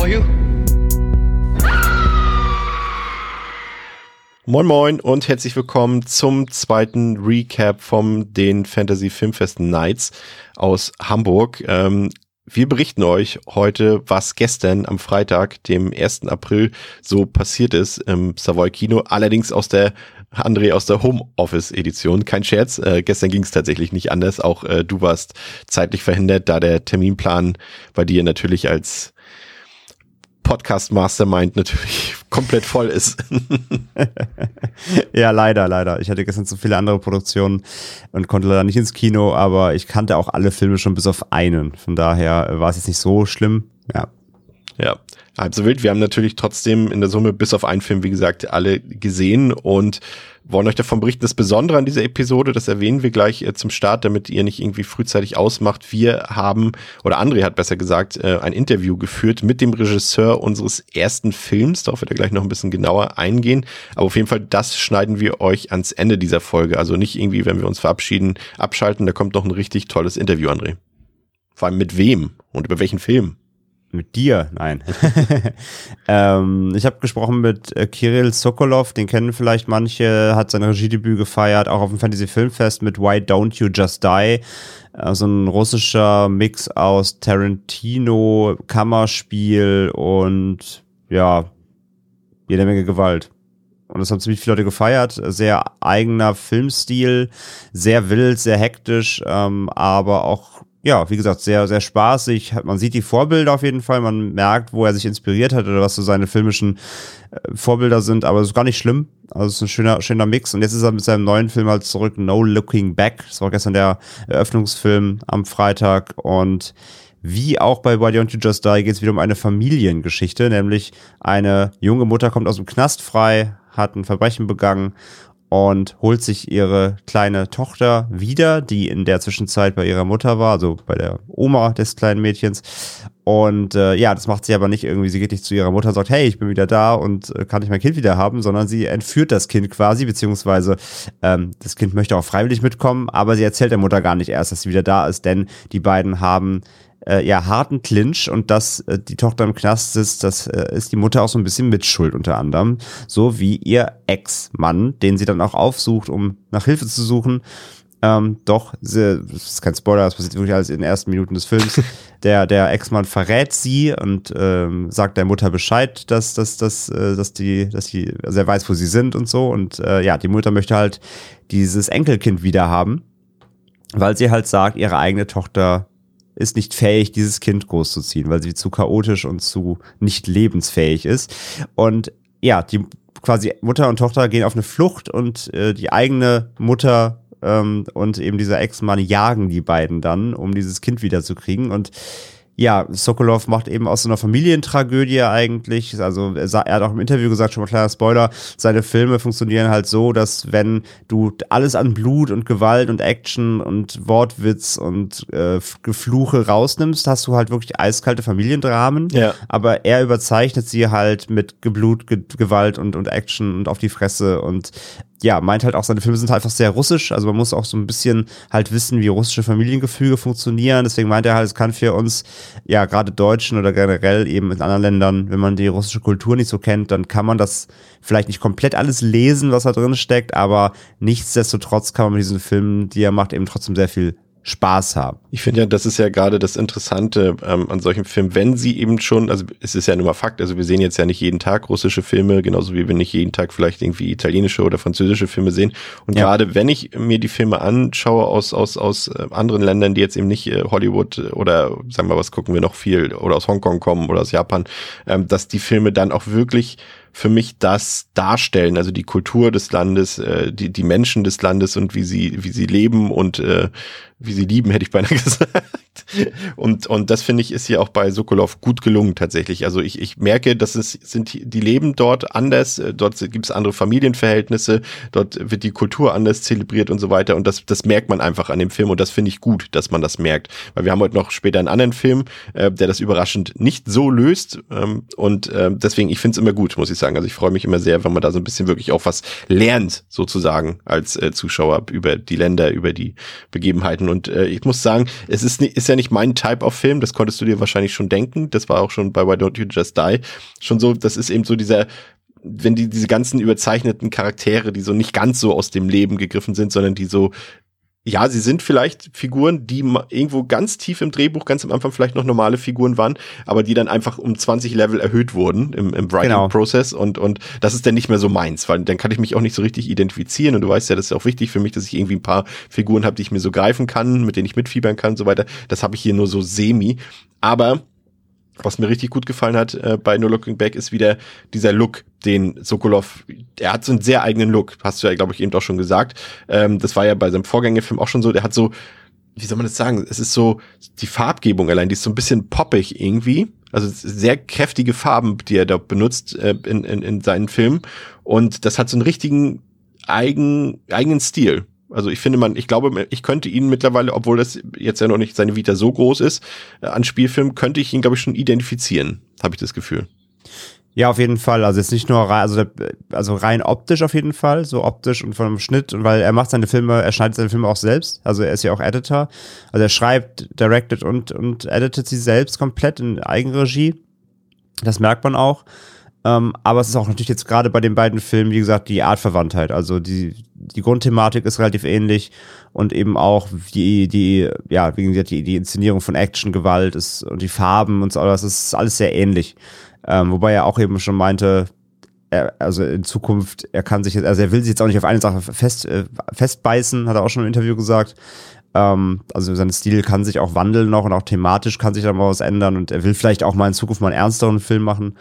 For you. Moin Moin und herzlich willkommen zum zweiten Recap vom den Fantasy Filmfest Nights aus Hamburg. Ähm, wir berichten euch heute, was gestern am Freitag, dem 1. April, so passiert ist im Savoy Kino. Allerdings aus der André aus der Homeoffice-Edition. Kein Scherz, äh, gestern ging es tatsächlich nicht anders. Auch äh, du warst zeitlich verhindert, da der Terminplan bei dir natürlich als Podcast Mastermind natürlich komplett voll ist. ja, leider, leider. Ich hatte gestern zu viele andere Produktionen und konnte leider nicht ins Kino, aber ich kannte auch alle Filme schon bis auf einen. Von daher war es jetzt nicht so schlimm. Ja. Ja, halb so wild. Wir haben natürlich trotzdem in der Summe bis auf einen Film, wie gesagt, alle gesehen und wollen euch davon berichten. Das Besondere an dieser Episode, das erwähnen wir gleich äh, zum Start, damit ihr nicht irgendwie frühzeitig ausmacht. Wir haben, oder André hat besser gesagt, äh, ein Interview geführt mit dem Regisseur unseres ersten Films. Darauf wird er gleich noch ein bisschen genauer eingehen. Aber auf jeden Fall, das schneiden wir euch ans Ende dieser Folge. Also nicht irgendwie, wenn wir uns verabschieden, abschalten. Da kommt noch ein richtig tolles Interview, André. Vor allem mit wem und über welchen Film? Mit dir? Nein. ähm, ich habe gesprochen mit äh, Kirill Sokolov, den kennen vielleicht manche, hat sein Regiedebüt gefeiert, auch auf dem Fantasy Filmfest mit Why Don't You Just Die. Also ein russischer Mix aus Tarantino, Kammerspiel und ja, jede Menge Gewalt. Und das haben ziemlich viele Leute gefeiert. Sehr eigener Filmstil, sehr wild, sehr hektisch, ähm, aber auch ja, wie gesagt, sehr, sehr spaßig. Man sieht die Vorbilder auf jeden Fall. Man merkt, wo er sich inspiriert hat oder was so seine filmischen äh, Vorbilder sind. Aber es ist gar nicht schlimm. Also es ist ein schöner, schöner Mix. Und jetzt ist er mit seinem neuen Film halt zurück. No Looking Back. Das war gestern der Eröffnungsfilm am Freitag. Und wie auch bei Why Don't You Just Die geht es wieder um eine Familiengeschichte. Nämlich eine junge Mutter kommt aus dem Knast frei, hat ein Verbrechen begangen und holt sich ihre kleine Tochter wieder, die in der Zwischenzeit bei ihrer Mutter war, also bei der Oma des kleinen Mädchens. Und äh, ja, das macht sie aber nicht irgendwie, sie geht nicht zu ihrer Mutter und sagt, hey, ich bin wieder da und äh, kann ich mein Kind wieder haben, sondern sie entführt das Kind quasi, beziehungsweise ähm, das Kind möchte auch freiwillig mitkommen, aber sie erzählt der Mutter gar nicht erst, dass sie wieder da ist, denn die beiden haben äh, ja harten Clinch und dass äh, die Tochter im Knast sitzt, das äh, ist die Mutter auch so ein bisschen mitschuld unter anderem. So wie ihr Ex-Mann, den sie dann auch aufsucht, um nach Hilfe zu suchen. Ähm, doch, sie, das ist kein Spoiler, das passiert wirklich alles in den ersten Minuten des Films. Der, der Ex-Mann verrät sie und ähm, sagt der Mutter Bescheid, dass, dass, dass, äh, dass die, dass die, also er weiß, wo sie sind und so. Und äh, ja, die Mutter möchte halt dieses Enkelkind wieder haben, weil sie halt sagt, ihre eigene Tochter ist nicht fähig, dieses Kind großzuziehen, weil sie zu chaotisch und zu nicht lebensfähig ist. Und ja, die quasi Mutter und Tochter gehen auf eine Flucht und äh, die eigene Mutter ähm, und eben dieser Ex-Mann jagen die beiden dann, um dieses Kind wiederzukriegen. Und ja, Sokolov macht eben aus so einer Familientragödie eigentlich, also er, hat auch im Interview gesagt, schon mal kleiner Spoiler, seine Filme funktionieren halt so, dass wenn du alles an Blut und Gewalt und Action und Wortwitz und äh, Gefluche rausnimmst, hast du halt wirklich eiskalte Familiendramen, ja. aber er überzeichnet sie halt mit Geblut, Ge Gewalt und, und Action und auf die Fresse. Und ja, meint halt auch, seine Filme sind halt einfach sehr russisch. Also man muss auch so ein bisschen halt wissen, wie russische Familiengefüge funktionieren. Deswegen meint er halt, es kann für uns, ja, gerade Deutschen oder generell eben in anderen Ländern, wenn man die russische Kultur nicht so kennt, dann kann man das vielleicht nicht komplett alles lesen, was da drin steckt, aber nichtsdestotrotz kann man mit diesen Filmen, die er macht, eben trotzdem sehr viel Spaß haben. Ich finde ja, das ist ja gerade das Interessante ähm, an solchen Filmen, wenn sie eben schon, also es ist ja nun mal Fakt, also wir sehen jetzt ja nicht jeden Tag russische Filme, genauso wie wir nicht jeden Tag vielleicht irgendwie italienische oder französische Filme sehen. Und ja. gerade wenn ich mir die Filme anschaue aus, aus, aus äh, anderen Ländern, die jetzt eben nicht äh, Hollywood oder sagen wir was gucken wir noch viel oder aus Hongkong kommen oder aus Japan, ähm, dass die Filme dann auch wirklich für mich das darstellen, also die Kultur des Landes, äh, die, die Menschen des Landes und wie sie, wie sie leben und äh, wie sie lieben, hätte ich beinahe gesagt. Und, und das finde ich ist hier auch bei Sokolov gut gelungen tatsächlich. Also ich, ich merke, dass es sind, die leben dort anders, dort gibt es andere Familienverhältnisse, dort wird die Kultur anders zelebriert und so weiter. Und das, das merkt man einfach an dem Film und das finde ich gut, dass man das merkt. Weil wir haben heute noch später einen anderen Film, äh, der das überraschend nicht so löst. Ähm, und äh, deswegen, ich finde es immer gut, muss ich sagen. Also ich freue mich immer sehr, wenn man da so ein bisschen wirklich auch was lernt, sozusagen, als äh, Zuschauer über die Länder, über die Begebenheiten. Und äh, ich muss sagen, es ist, ist ja nicht mein Type of Film, das konntest du dir wahrscheinlich schon denken. Das war auch schon bei Why Don't You Just Die schon so, das ist eben so dieser wenn die diese ganzen überzeichneten Charaktere, die so nicht ganz so aus dem Leben gegriffen sind, sondern die so ja, sie sind vielleicht Figuren, die irgendwo ganz tief im Drehbuch, ganz am Anfang vielleicht noch normale Figuren waren, aber die dann einfach um 20 Level erhöht wurden im, im Writing-Prozess genau. und, und das ist dann nicht mehr so meins, weil dann kann ich mich auch nicht so richtig identifizieren und du weißt ja, das ist auch wichtig für mich, dass ich irgendwie ein paar Figuren habe, die ich mir so greifen kann, mit denen ich mitfiebern kann und so weiter. Das habe ich hier nur so semi, aber was mir richtig gut gefallen hat äh, bei No Looking Back ist wieder dieser Look, den Sokolov, er hat so einen sehr eigenen Look, hast du ja, glaube ich, eben auch schon gesagt. Ähm, das war ja bei seinem Vorgängerfilm auch schon so, der hat so, wie soll man das sagen? Es ist so, die Farbgebung allein, die ist so ein bisschen poppig irgendwie. Also sehr kräftige Farben, die er da benutzt äh, in, in, in seinen Filmen. Und das hat so einen richtigen eigen, eigenen Stil. Also ich finde man, ich glaube, ich könnte ihn mittlerweile, obwohl das jetzt ja noch nicht seine Vita so groß ist, äh, an Spielfilmen, könnte ich ihn, glaube ich, schon identifizieren, habe ich das Gefühl. Ja, auf jeden Fall. Also jetzt nicht nur rein, also, also rein optisch auf jeden Fall, so optisch und vom Schnitt, weil er macht seine Filme, er schneidet seine Filme auch selbst. Also er ist ja auch Editor. Also er schreibt, directed und, und editet sie selbst komplett in Eigenregie. Das merkt man auch. Ähm, aber es ist auch natürlich jetzt gerade bei den beiden Filmen, wie gesagt, die Artverwandtheit. Also die, die Grundthematik ist relativ ähnlich und eben auch die, die, ja, wie gesagt, die, die Inszenierung von Action, Gewalt ist, und die Farben und so, das ist alles sehr ähnlich. Ähm, wobei er auch eben schon meinte, er, also in Zukunft, er kann sich jetzt, also er will sich jetzt auch nicht auf eine Sache fest, äh, festbeißen, hat er auch schon im Interview gesagt. Ähm, also sein Stil kann sich auch wandeln noch und auch thematisch kann sich da mal was ändern und er will vielleicht auch mal in Zukunft mal einen ernsteren Film machen.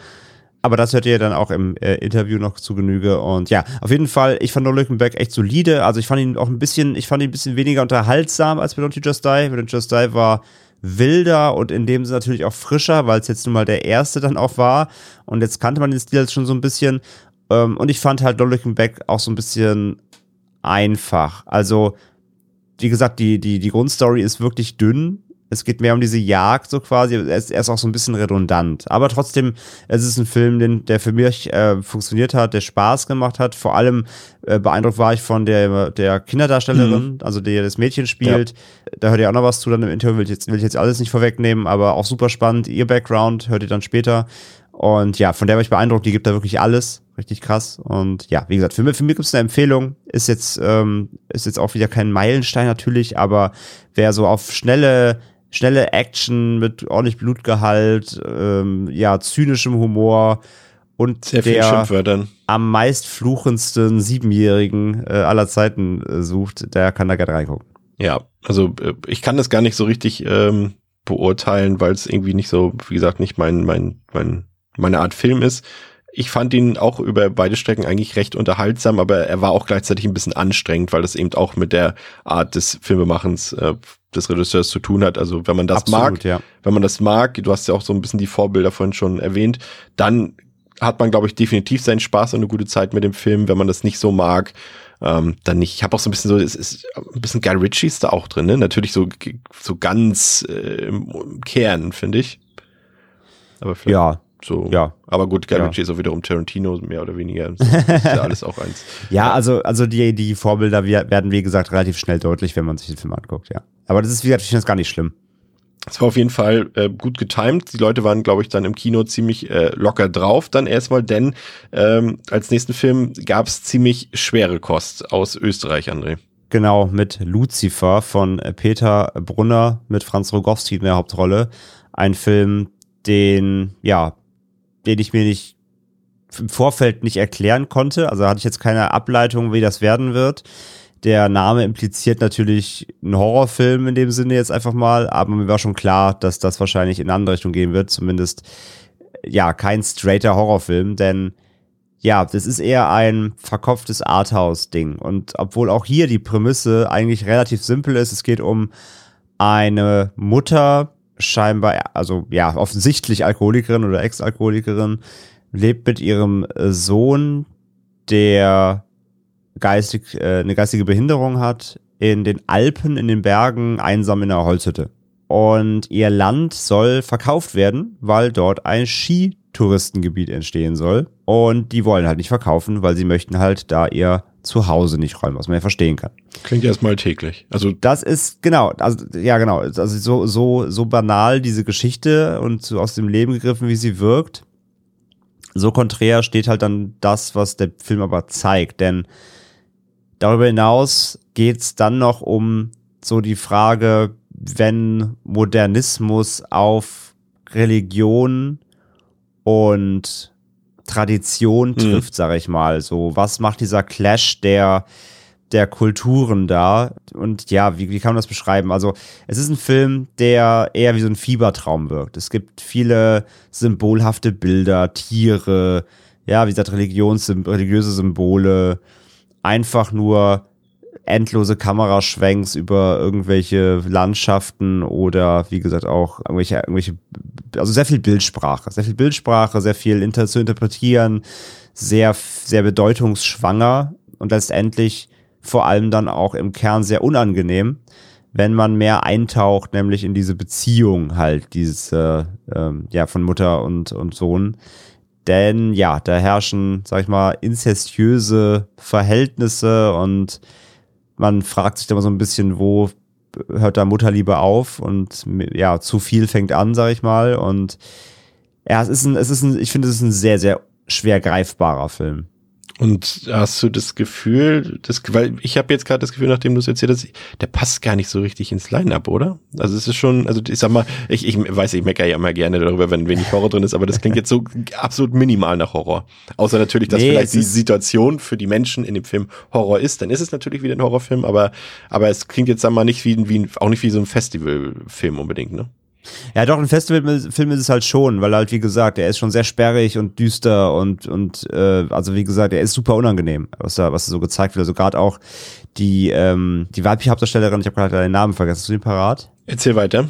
Aber das hört ihr dann auch im äh, Interview noch zu Genüge. Und ja, auf jeden Fall, ich fand Back echt solide. Also ich fand ihn auch ein bisschen, ich fand ihn ein bisschen weniger unterhaltsam als bei Don't You Just Die. Bei Don't Just Die war wilder und in dem Sinne natürlich auch frischer, weil es jetzt nun mal der erste dann auch war. Und jetzt kannte man den Stil jetzt schon so ein bisschen. Ähm, und ich fand halt Back auch so ein bisschen einfach. Also, wie gesagt, die, die, die Grundstory ist wirklich dünn es geht mehr um diese Jagd so quasi. Er ist, er ist auch so ein bisschen redundant. Aber trotzdem, es ist ein Film, den, der für mich äh, funktioniert hat, der Spaß gemacht hat. Vor allem äh, beeindruckt war ich von der, der Kinderdarstellerin, mhm. also die das Mädchen spielt. Ja. Da hört ihr auch noch was zu dann im Interview. Will ich, jetzt, will ich jetzt alles nicht vorwegnehmen, aber auch super spannend. Ihr Background hört ihr dann später. Und ja, von der war ich beeindruckt. Die gibt da wirklich alles. Richtig krass. Und ja, wie gesagt, für mich, für mich gibt es eine Empfehlung. Ist jetzt, ähm, ist jetzt auch wieder kein Meilenstein natürlich, aber wer so auf schnelle schnelle Action mit ordentlich Blutgehalt, ähm, ja, zynischem Humor und Sehr der am meist fluchendsten Siebenjährigen äh, aller Zeiten äh, sucht, der kann da gerne reingucken. Ja, also äh, ich kann das gar nicht so richtig ähm, beurteilen, weil es irgendwie nicht so, wie gesagt, nicht mein, mein, mein, meine Art Film ist. Ich fand ihn auch über beide Strecken eigentlich recht unterhaltsam, aber er war auch gleichzeitig ein bisschen anstrengend, weil das eben auch mit der Art des Filmemachens äh, des Regisseurs zu tun hat. Also wenn man das Absolut, mag, ja. wenn man das mag, du hast ja auch so ein bisschen die Vorbilder vorhin schon erwähnt, dann hat man, glaube ich, definitiv seinen Spaß und eine gute Zeit mit dem Film. Wenn man das nicht so mag, ähm, dann nicht. Ich habe auch so ein bisschen so, es ist ein bisschen Guy Ritchie ist da auch drin, ne? Natürlich so so ganz äh, im Kern, finde ich. Aber ja, so. Ja. Aber gut, Guy ja. Ritchie ist auch wiederum Tarantino, mehr oder weniger. Das ist ja alles auch eins. ja, also, also die, die Vorbilder werden, wie gesagt, relativ schnell deutlich, wenn man sich den Film anguckt, ja. Aber das ist, wie gesagt, ich finde das gar nicht schlimm. Es war auf jeden Fall äh, gut getimed. Die Leute waren, glaube ich, dann im Kino ziemlich äh, locker drauf dann erstmal, denn ähm, als nächsten Film gab es ziemlich schwere Kost aus Österreich, André. Genau, mit Lucifer von Peter Brunner mit Franz Rogowski in der Hauptrolle. Ein Film, den, ja, den ich mir nicht im Vorfeld nicht erklären konnte. Also hatte ich jetzt keine Ableitung, wie das werden wird. Der Name impliziert natürlich einen Horrorfilm in dem Sinne jetzt einfach mal, aber mir war schon klar, dass das wahrscheinlich in eine andere Richtung gehen wird. Zumindest, ja, kein straighter Horrorfilm, denn ja, das ist eher ein verkopftes Arthouse-Ding. Und obwohl auch hier die Prämisse eigentlich relativ simpel ist, es geht um eine Mutter, scheinbar, also ja, offensichtlich Alkoholikerin oder Ex-Alkoholikerin, lebt mit ihrem Sohn, der geistig, äh, eine geistige Behinderung hat, in den Alpen, in den Bergen, einsam in einer Holzhütte. Und ihr Land soll verkauft werden, weil dort ein Skitouristengebiet entstehen soll. Und die wollen halt nicht verkaufen, weil sie möchten halt da ihr Zuhause nicht räumen, was man ja verstehen kann. Klingt erstmal täglich. Also das ist genau, also ja genau, also so so so banal diese Geschichte und so aus dem Leben gegriffen, wie sie wirkt. So konträr steht halt dann das, was der Film aber zeigt, denn darüber hinaus geht's dann noch um so die Frage, wenn Modernismus auf Religion und Tradition hm. trifft, mhm. sage ich mal. So, was macht dieser Clash der der Kulturen da? Und ja, wie, wie kann man das beschreiben? Also, es ist ein Film, der eher wie so ein Fiebertraum wirkt. Es gibt viele symbolhafte Bilder, Tiere, ja, wie gesagt, Religions religiöse Symbole, einfach nur endlose Kameraschwenks über irgendwelche Landschaften oder wie gesagt auch irgendwelche, irgendwelche, also sehr viel Bildsprache, sehr viel Bildsprache, sehr viel inter zu interpretieren, sehr, sehr bedeutungsschwanger und letztendlich vor allem dann auch im Kern sehr unangenehm, wenn man mehr eintaucht, nämlich in diese Beziehung halt, dieses, äh, ähm, ja, von Mutter und, und Sohn. Denn ja, da herrschen, sag ich mal, inzestiöse Verhältnisse und man fragt sich da mal so ein bisschen, wo hört da Mutterliebe auf und ja, zu viel fängt an, sag ich mal. Und ja, es ist ein, es ist ein, ich finde, es ist ein sehr, sehr schwer greifbarer Film. Und hast du das Gefühl, das, weil ich habe jetzt gerade das Gefühl, nachdem du es erzählt hast, der passt gar nicht so richtig ins Line-Up, oder? Also es ist schon, also ich sag mal, ich, ich weiß, ich meckere ja immer gerne darüber, wenn wenig Horror drin ist, aber das klingt jetzt so absolut minimal nach Horror. Außer natürlich, dass nee, vielleicht die Situation für die Menschen in dem Film Horror ist, dann ist es natürlich wieder ein Horrorfilm, aber, aber es klingt jetzt, sag mal, nicht wie, wie auch nicht wie so ein Festivalfilm unbedingt, ne? Ja, doch, ein Festivalfilm ist es halt schon, weil halt, wie gesagt, er ist schon sehr sperrig und düster und, und äh, also wie gesagt, er ist super unangenehm, was da, was da so gezeigt wird. Also gerade auch die, ähm, die weibliche Hauptdarstellerin, ich habe gerade den Namen vergessen, hast du den parat? Erzähl weiter.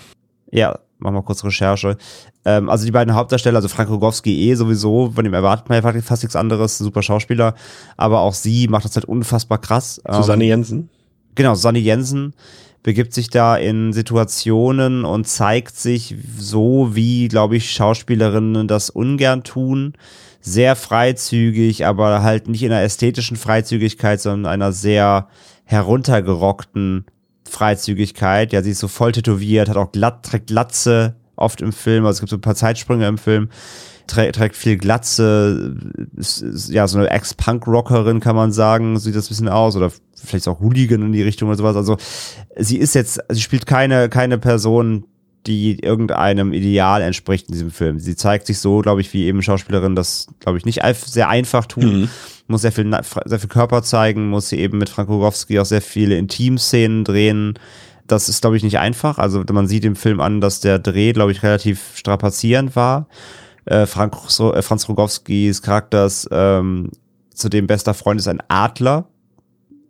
Ja, mach mal kurz Recherche. Ähm, also die beiden Hauptdarsteller, also Frank Rogowski eh sowieso, von dem erwartet man ja fast nichts anderes, super Schauspieler, aber auch sie macht das halt unfassbar krass. Susanne ähm, Jensen? Genau, Susanne Jensen begibt sich da in Situationen und zeigt sich so, wie, glaube ich, Schauspielerinnen das ungern tun. Sehr freizügig, aber halt nicht in einer ästhetischen Freizügigkeit, sondern einer sehr heruntergerockten Freizügigkeit. Ja, sie ist so voll tätowiert, hat auch glatt, trägt Glatze oft im Film, also es gibt so ein paar Zeitsprünge im Film trägt viel Glatze, ist, ist, ja, so eine Ex-Punk-Rockerin kann man sagen, sieht das ein bisschen aus, oder vielleicht auch Hooligan in die Richtung oder sowas. Also sie ist jetzt, sie spielt keine, keine Person, die irgendeinem Ideal entspricht in diesem Film. Sie zeigt sich so, glaube ich, wie eben Schauspielerin das, glaube ich, nicht sehr einfach tun. Mhm. Muss sehr viel, sehr viel Körper zeigen, muss sie eben mit Frank Rogowski auch sehr viele Intimszenen drehen. Das ist, glaube ich, nicht einfach. Also man sieht im Film an, dass der Dreh, glaube ich, relativ strapazierend war. Äh, Frank, äh, Franz Rogowskis Charakters ähm, zudem bester Freund ist ein Adler.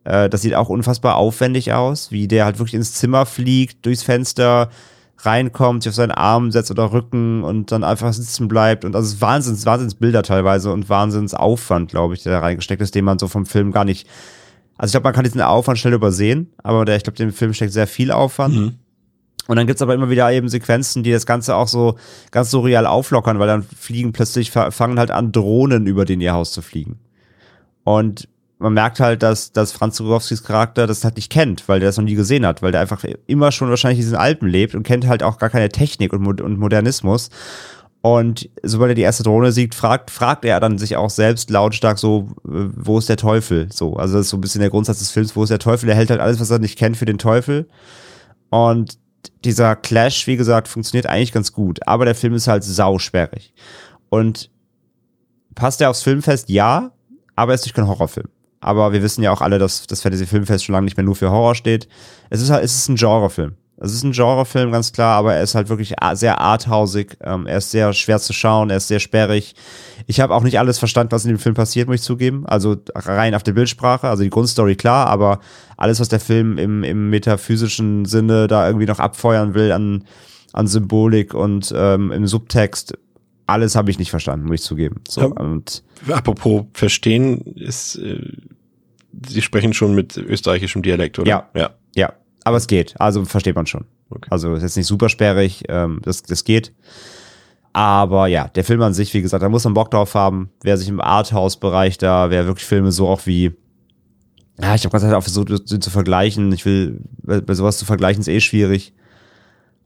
Äh, das sieht auch unfassbar aufwendig aus, wie der halt wirklich ins Zimmer fliegt, durchs Fenster reinkommt, sich auf seinen Arm setzt oder Rücken und dann einfach sitzen bleibt. Und also Wahnsinns, Wahnsinnsbilder teilweise und Wahnsinnsaufwand, glaube ich, der da reingesteckt ist, den man so vom Film gar nicht. Also ich glaube, man kann diesen Aufwand schnell übersehen, aber der, ich glaube, dem Film steckt sehr viel Aufwand. Mhm. Und dann gibt's aber immer wieder eben Sequenzen, die das Ganze auch so ganz surreal auflockern, weil dann fliegen plötzlich, fangen halt an, Drohnen über den ihr Haus zu fliegen. Und man merkt halt, dass, dass Franz Rogowskis Charakter das halt nicht kennt, weil der das noch nie gesehen hat, weil der einfach immer schon wahrscheinlich in diesen Alpen lebt und kennt halt auch gar keine Technik und, und Modernismus. Und sobald er die erste Drohne sieht, fragt, fragt er dann sich auch selbst lautstark so, wo ist der Teufel? So, also das ist so ein bisschen der Grundsatz des Films, wo ist der Teufel? Er hält halt alles, was er nicht kennt, für den Teufel. Und dieser Clash, wie gesagt, funktioniert eigentlich ganz gut, aber der Film ist halt sausperrig. Und passt er aufs Filmfest? Ja, aber er ist nicht kein Horrorfilm. Aber wir wissen ja auch alle, dass das Fantasy Filmfest schon lange nicht mehr nur für Horror steht. Es ist halt, es ist ein Genrefilm. Es ist ein Genrefilm, ganz klar, aber er ist halt wirklich sehr arthausig. Ähm, er ist sehr schwer zu schauen, er ist sehr sperrig. Ich habe auch nicht alles verstanden, was in dem Film passiert, muss ich zugeben. Also rein auf der Bildsprache, also die Grundstory klar, aber alles, was der Film im, im metaphysischen Sinne da irgendwie noch abfeuern will an, an Symbolik und ähm, im Subtext, alles habe ich nicht verstanden, muss ich zugeben. So, und Apropos verstehen, ist, äh, Sie sprechen schon mit österreichischem Dialekt, oder? Ja. Ja. Ja, aber es geht. Also versteht man schon. Okay. Also ist jetzt nicht super sperrig, ähm, das, das geht. Aber ja, der Film an sich, wie gesagt, da muss man Bock drauf haben. Wer sich im Arthouse-Bereich da, wer wirklich Filme so auch wie, ja, ich habe ganz einfach so sie zu vergleichen. Ich will, bei bei sowas zu vergleichen ist eh schwierig.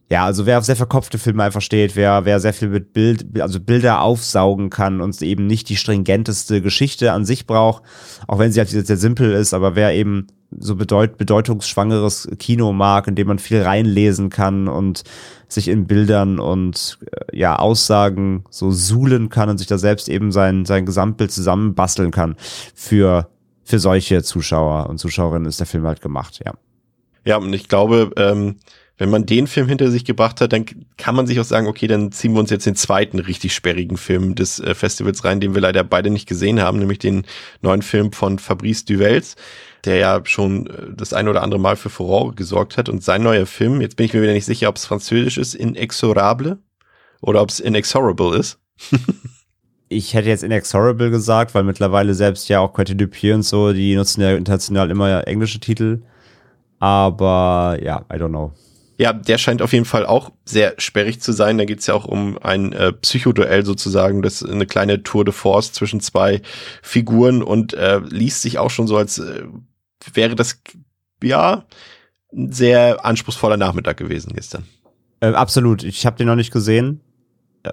Ja, also wer auf sehr verkopfte Filme einfach steht, wer, wer sehr viel mit Bild, also Bilder aufsaugen kann und eben nicht die stringenteste Geschichte an sich braucht, auch wenn sie halt sehr simpel ist, aber wer eben so bedeut, bedeutungsschwangeres Kino mag, in dem man viel reinlesen kann und sich in Bildern und äh, ja, Aussagen so suhlen kann und sich da selbst eben sein, sein Gesamtbild zusammenbasteln kann. Für, für solche Zuschauer und Zuschauerinnen ist der Film halt gemacht, ja. Ja, und ich glaube, ähm, wenn man den Film hinter sich gebracht hat, dann kann man sich auch sagen, okay, dann ziehen wir uns jetzt den zweiten richtig sperrigen Film des äh, Festivals rein, den wir leider beide nicht gesehen haben, nämlich den neuen Film von Fabrice Duvels, der ja schon äh, das ein oder andere Mal für Furore gesorgt hat. Und sein neuer Film, jetzt bin ich mir wieder nicht sicher, ob es französisch ist, Inexorable oder ob es Inexorable ist. Ich hätte jetzt Inexorable gesagt, weil mittlerweile selbst ja auch Quentin Dupieux und so, die nutzen ja international immer englische Titel. Aber ja, I don't know. Ja, der scheint auf jeden Fall auch sehr sperrig zu sein. Da geht's ja auch um ein äh, Psychoduell sozusagen. Das ist eine kleine Tour de Force zwischen zwei Figuren und äh, liest sich auch schon so, als äh, wäre das ja ein sehr anspruchsvoller Nachmittag gewesen gestern. Äh, absolut. Ich habe den noch nicht gesehen.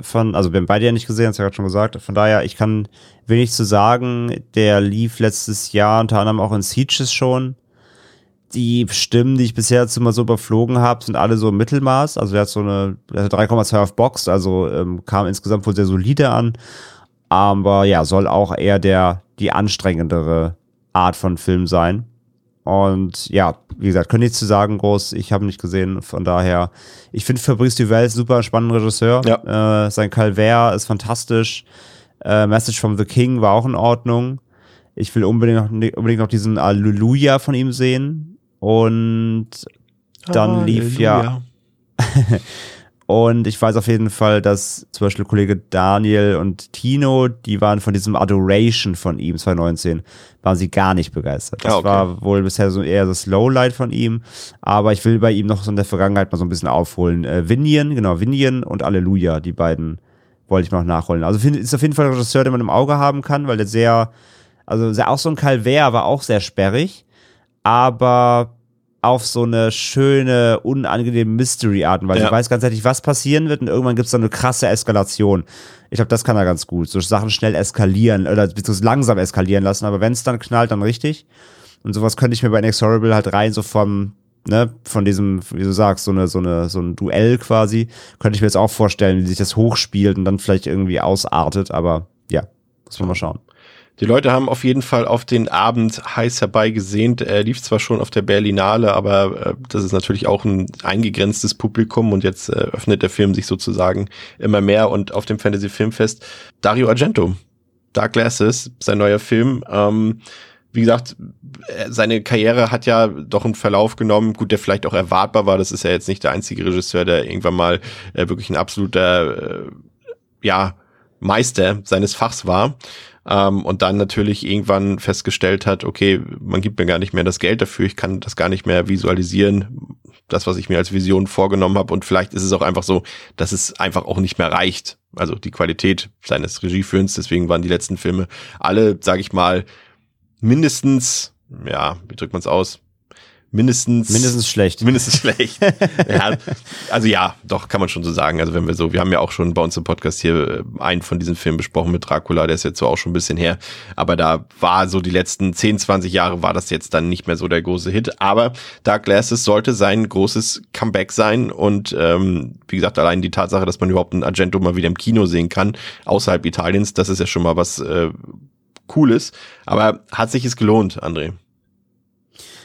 Von, also wir haben beide ja nicht gesehen, hast ja gerade schon gesagt. Von daher, ich kann wenig zu sagen. Der lief letztes Jahr unter anderem auch in Sieges schon. Die Stimmen, die ich bisher jetzt immer so überflogen habe, sind alle so im Mittelmaß. Also er hat so eine er hat 3,2 auf Box, also ähm, kam insgesamt wohl sehr solide an. Aber ja, soll auch eher der die anstrengendere Art von Film sein. Und ja, wie gesagt, können nichts zu sagen groß. Ich habe ihn nicht gesehen. Von daher, ich finde Fabrice Duvel super spannender Regisseur. Ja. Äh, sein Calvaire ist fantastisch. Äh, Message from the King war auch in Ordnung. Ich will unbedingt noch, unbedingt noch diesen Halleluja von ihm sehen. Und dann lief ja und ich weiß auf jeden Fall, dass zum Beispiel Kollege Daniel und Tino, die waren von diesem Adoration von ihm 2019, waren sie gar nicht begeistert. Das Ah, okay. war wohl bisher so eher das Lowlight von ihm. Aber ich will bei ihm noch so in der Vergangenheit mal so ein bisschen aufholen. Äh, Vinian, genau, Vinian und Alleluja, die beiden wollte ich noch nachholen. Also ist auf jeden Fall ein Regisseur, den man im Auge haben kann, weil der sehr, also sehr, auch so ein Calvaire war auch sehr sperrig, aber auf so eine schöne, unangenehme Mystery-Art, weil Ja. ich weiß ganz ehrlich, was passieren wird und irgendwann gibt es dann eine krasse Eskalation. Ich glaube, das kann er ganz gut. So Sachen schnell eskalieren oder beziehungsweise langsam eskalieren lassen, aber wenn es dann knallt, dann richtig. Und sowas könnte ich mir bei Inexorable halt rein so vom, ne, von diesem, wie du sagst, so eine, so eine, so ein Duell quasi, könnte ich mir jetzt auch vorstellen, wie sich das hochspielt und dann vielleicht irgendwie ausartet, aber ja, muss man mal schauen. Die Leute haben auf jeden Fall auf den Abend heiß herbeigesehnt. Er lief zwar schon auf der Berlinale, aber äh, das ist natürlich auch ein eingegrenztes Publikum und jetzt äh, öffnet der Film sich sozusagen immer mehr und auf dem Fantasy Filmfest Dario Argento, Dark Glasses, sein neuer Film. Ähm, wie gesagt, äh, seine Karriere hat ja doch einen Verlauf genommen, gut, der vielleicht auch erwartbar war. Das ist ja jetzt nicht der einzige Regisseur, der irgendwann mal äh, wirklich ein absoluter, äh, ja, Meister seines Fachs war. Ähm, und dann natürlich irgendwann festgestellt hat, okay, man gibt mir gar nicht mehr das Geld dafür, ich kann das gar nicht mehr visualisieren, das, was ich mir als Vision vorgenommen habe. Und vielleicht ist es auch einfach so, dass es einfach auch nicht mehr reicht. Also die Qualität seines Regieführens, deswegen waren die letzten Filme alle, sage ich mal, mindestens, ja, wie drückt man es aus? Mindestens, Mindestens schlecht. mindestens schlecht. ja, also ja, doch, kann man schon so sagen. Also wenn wir so, wir haben ja auch schon bei uns im Podcast hier äh, einen von diesen Filmen besprochen mit Dracula, der ist jetzt so auch schon ein bisschen her. Aber da war so die letzten 10, 20 Jahre war das jetzt dann nicht mehr so der große Hit. Aber Dark Glasses sollte sein großes Comeback sein. Und ähm, wie gesagt, allein die Tatsache, dass man überhaupt einen Argento mal wieder im Kino sehen kann, außerhalb Italiens, das ist ja schon mal was äh, Cooles. Aber hat sich es gelohnt, André?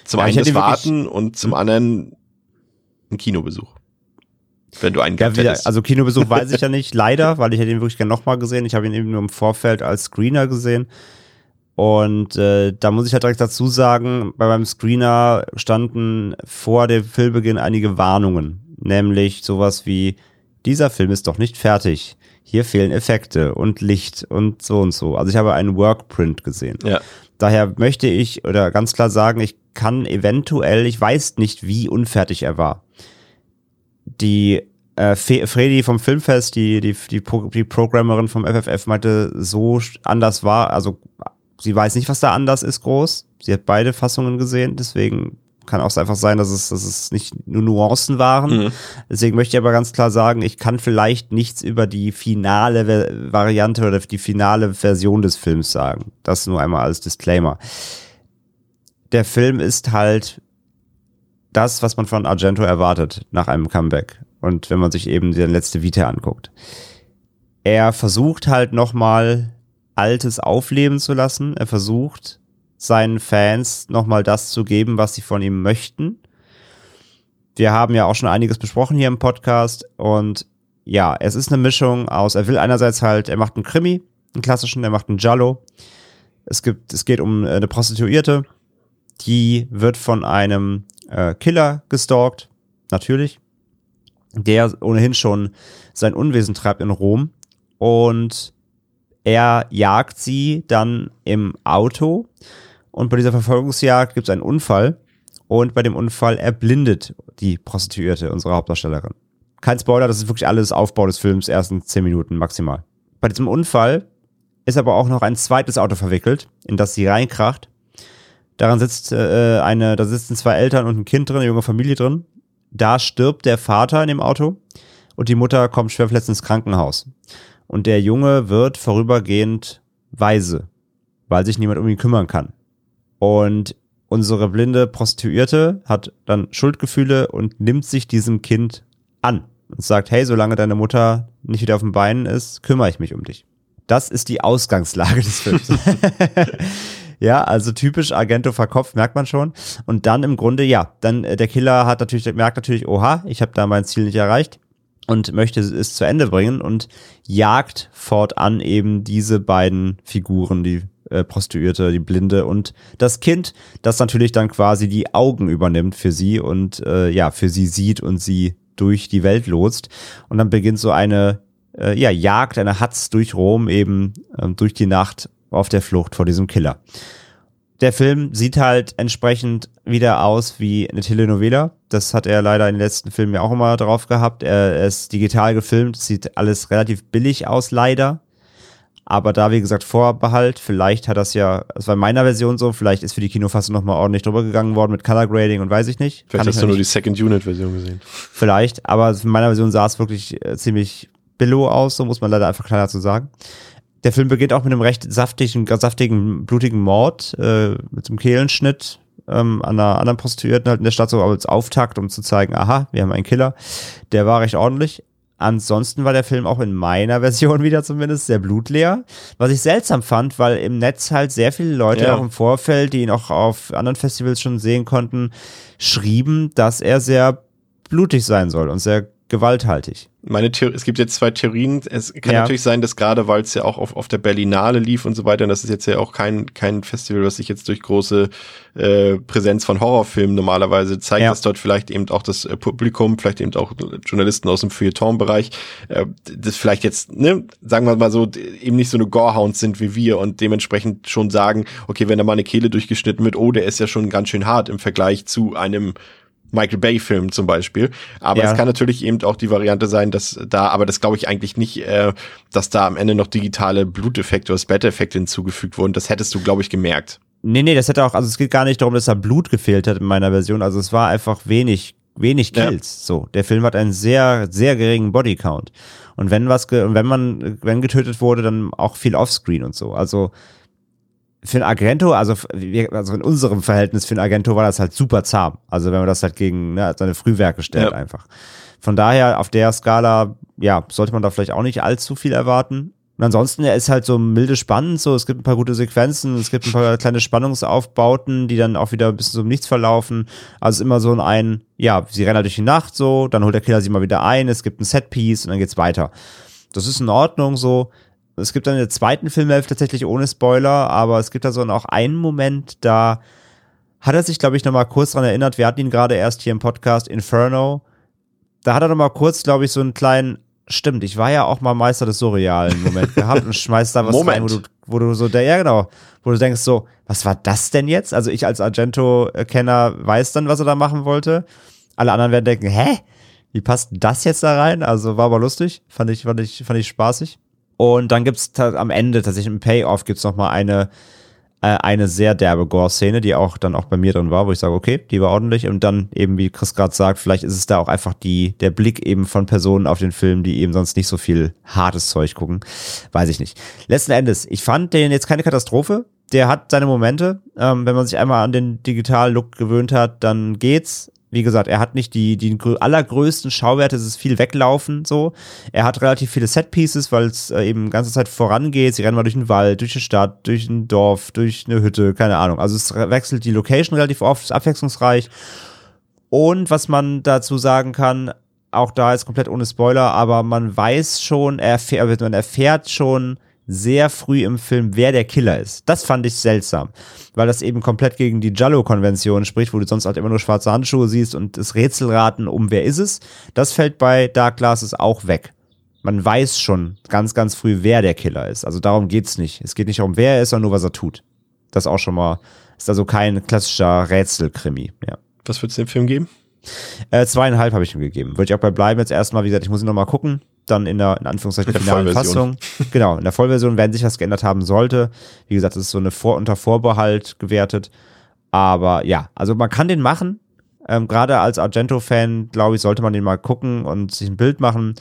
Zum Ja, einen das Warten und zum anderen ein Kinobesuch. Wenn du einen Ja, gehabt wieder, hättest. also Kinobesuch weiß ich ja nicht, leider, weil ich hätte ihn wirklich gerne nochmal gesehen. Ich habe ihn eben nur im Vorfeld als Screener gesehen. Und äh, da muss ich halt direkt dazu sagen, bei meinem Screener standen vor dem Filmbeginn einige Warnungen. Nämlich sowas wie, dieser Film ist doch nicht fertig. Hier fehlen Effekte und Licht und so und so. Also ich habe einen Workprint gesehen. ja. Daher möchte ich oder ganz klar sagen, ich kann eventuell, ich weiß nicht, wie unfertig er war. Die äh, Fredi vom Filmfest, die, die, die, Pro die Programmerin vom FFF meinte, so anders war, also sie weiß nicht, was da anders ist groß. Sie hat beide Fassungen gesehen, deswegen kann auch einfach sein, dass es, dass es nicht nur Nuancen waren. Mhm. Deswegen möchte ich aber ganz klar sagen, ich kann vielleicht nichts über die finale Variante oder die finale Version des Films sagen. Das nur einmal als Disclaimer. Der Film ist halt das, was man von Argento erwartet nach einem Comeback. Und wenn man sich eben die letzte Vita anguckt. Er versucht halt nochmal Altes aufleben zu lassen. Er versucht seinen Fans nochmal das zu geben, was sie von ihm möchten. Wir haben ja auch schon einiges besprochen hier im Podcast und ja, es ist eine Mischung aus, er will einerseits halt, er macht einen Krimi, einen klassischen, er macht einen Giallo. Es gibt, es geht um äh, eine Prostituierte, die wird von einem äh, Killer gestalkt, natürlich, der ohnehin schon sein Unwesen treibt in Rom und er jagt sie dann im Auto und bei dieser Verfolgungsjagd gibt es einen Unfall und bei dem Unfall erblindet die Prostituierte, unsere Hauptdarstellerin. Kein Spoiler, das ist wirklich alles Aufbau des Films, ersten zehn Minuten maximal. Bei diesem Unfall ist aber auch noch ein zweites Auto verwickelt, in das sie reinkracht. Daran sitzt äh, eine, da sitzen zwei Eltern und ein Kind drin, eine junge Familie drin. Da stirbt der Vater in dem Auto und die Mutter kommt schwer verletzt ins Krankenhaus. Und der Junge wird vorübergehend weise, weil sich niemand um ihn kümmern kann. Und unsere blinde Prostituierte hat dann Schuldgefühle und nimmt sich diesem Kind an und sagt, hey, solange deine Mutter nicht wieder auf den Beinen ist, kümmere ich mich um dich. Das ist die Ausgangslage des Films. ja, also typisch Argento verkopft, merkt man schon. Und dann im Grunde, ja, dann äh, der Killer hat natürlich, merkt natürlich, oha, ich habe da mein Ziel nicht erreicht und möchte es zu Ende bringen und jagt fortan eben diese beiden Figuren, die äh, Prostituierte, die Blinde und das Kind, das natürlich dann quasi die Augen übernimmt für sie und äh, ja, für sie sieht und sie durch die Welt lotst. Und dann beginnt so eine äh, ja, Jagd, eine Hatz durch Rom eben ähm, durch die Nacht auf der Flucht vor diesem Killer. Der Film sieht halt entsprechend wieder aus wie eine Telenovela. Das hat er leider in den letzten Filmen ja auch immer drauf gehabt. Er ist digital gefilmt, sieht alles relativ billig aus, leider. Aber da, wie gesagt, Vorbehalt, vielleicht hat das ja, das war in meiner Version so, vielleicht ist für die Kinofassung nochmal ordentlich drüber gegangen worden mit Color Grading und weiß ich nicht. Vielleicht Kann hast du nur nicht- die Second Unit Version gesehen. Vielleicht, aber in meiner Version sah es wirklich äh, ziemlich billow aus, so muss man leider einfach klar dazu sagen. Der Film beginnt auch mit einem recht saftigen, saftigen, blutigen Mord, äh, mit so einem Kehlenschnitt ähm, an einer anderen Prostituierten halt in der Stadt, so als Auftakt, um zu zeigen, aha, wir haben einen Killer. Der war recht ordentlich. Ansonsten war der Film auch in meiner Version wieder zumindest sehr blutleer, was ich seltsam fand, weil im Netz halt sehr viele Leute Ja. auch im Vorfeld, die ihn auch auf anderen Festivals schon sehen konnten, schrieben, dass er sehr blutig sein soll und sehr gewalthaltig. Meine Theorie, es gibt jetzt zwei Theorien. Es kann Ja. natürlich sein, dass gerade weil es ja auch auf, auf der Berlinale lief und so weiter, und das ist jetzt ja auch kein, kein Festival, was sich jetzt durch große äh, Präsenz von Horrorfilmen normalerweise zeigt, Ja. dass dort vielleicht eben auch das äh, Publikum, vielleicht eben auch Journalisten aus dem Feuilleton-Bereich, äh, das vielleicht jetzt, ne, sagen wir mal so, eben nicht so eine Gorehounds sind wie wir und dementsprechend schon sagen, okay, wenn da mal eine Kehle durchgeschnitten wird, oh, der ist ja schon ganz schön hart im Vergleich zu einem Michael Bay-Film zum Beispiel. Aber Ja. es kann natürlich eben auch die Variante sein, dass da, aber das glaube ich eigentlich nicht, äh, dass da am Ende noch digitale Bluteffekte oder Splatter-Effekte hinzugefügt wurden. Das hättest du, glaube ich, gemerkt. Nee, nee, das hätte auch, also es geht gar nicht darum, dass da Blut gefehlt hat in meiner Version. Also es war einfach wenig, wenig Ja. Kills. So, der Film hat einen sehr, sehr geringen Bodycount. Und wenn was, ge wenn man, wenn getötet wurde, dann auch viel Offscreen und so. Also für ein Argento, also, wir, also in unserem Verhältnis für ein Argento war das halt super zahm. Also wenn man das halt gegen ne, seine Frühwerke stellt Ja. einfach. Von daher auf der Skala, ja, sollte man da vielleicht auch nicht allzu viel erwarten. Und ansonsten, er ist halt so milde spannend, so, es gibt ein paar gute Sequenzen, es gibt ein paar kleine Spannungsaufbauten, die dann auch wieder ein bisschen so um nichts verlaufen. Also es ist immer so ein, ja, sie rennen halt durch die Nacht so, dann holt der Killer sie mal wieder ein, es gibt ein Setpiece und dann geht's weiter. Das ist in Ordnung so. Es gibt dann in der zweiten Filmhälfte tatsächlich ohne Spoiler, aber es gibt da so auch einen Moment, da hat er sich, glaube ich, nochmal kurz dran erinnert, wir hatten ihn gerade erst hier im Podcast Inferno, da hat er nochmal kurz, glaube ich, so einen kleinen Stimmt, ich war ja auch mal Meister des surrealen Moment gehabt und schmeißt da was Moment. rein, wo du, wo du so, ja genau, wo du denkst so, was war das denn jetzt? Also ich als Argento-Kenner weiß dann, was er da machen wollte. Alle anderen werden denken, hä? Wie passt das jetzt da rein? Also war aber lustig, fand ich, fand ich, fand ich spaßig. Und dann gibt's am Ende tatsächlich im Payoff gibt's noch mal eine äh, eine sehr derbe Gore-Szene, die auch dann auch bei mir drin war, wo ich sage, okay, die war ordentlich. Und dann eben, wie Chris gerade sagt, vielleicht ist es da auch einfach die, der Blick eben von Personen auf den Film, die eben sonst nicht so viel hartes Zeug gucken. Weiß ich nicht. Letzten Endes, ich fand den jetzt keine Katastrophe. Der hat seine Momente. Ähm, wenn man sich einmal an den Digital-Look gewöhnt hat, dann geht's wie gesagt, er hat nicht die, die allergrößten Schauwerte, es ist viel weglaufen so. Er hat relativ viele Setpieces, weil es äh, eben ganze Zeit vorangeht. Sie rennen mal durch den Wald, durch eine Stadt, durch ein Dorf, durch eine Hütte, keine Ahnung. Also es wechselt die Location relativ oft, ist abwechslungsreich. Und was man dazu sagen kann, auch da ist komplett ohne Spoiler, aber man weiß schon, er erfährt, man erfährt schon, sehr früh im Film, wer der Killer ist. Das fand ich seltsam, weil das eben komplett gegen die Jallo-Konvention spricht, wo du sonst halt immer nur schwarze Handschuhe siehst und das Rätselraten um wer ist es. Das fällt bei Dark Glasses auch weg. Man weiß schon ganz, ganz früh, wer der Killer ist. Also darum geht's nicht. Es geht nicht darum, wer er ist, sondern nur, was er tut. Das auch schon mal, ist also kein klassischer Rätselkrimi, ja. Was würdest du dem Film geben? Äh, zweieinhalb habe ich ihm gegeben. Würde ich auch bei bleiben jetzt erstmal, wie gesagt, ich muss ihn nochmal gucken. Dann in der, in Anführungszeichen, der finalen Vollversion. Fassung. Genau, in der Vollversion, wenn sich was geändert haben sollte. Wie gesagt, das ist so eine Vor unter Vorbehalt gewertet. Aber ja, also man kann den machen. Ähm, Gerade als Argento-Fan, glaube ich, sollte man den mal gucken und sich ein Bild machen.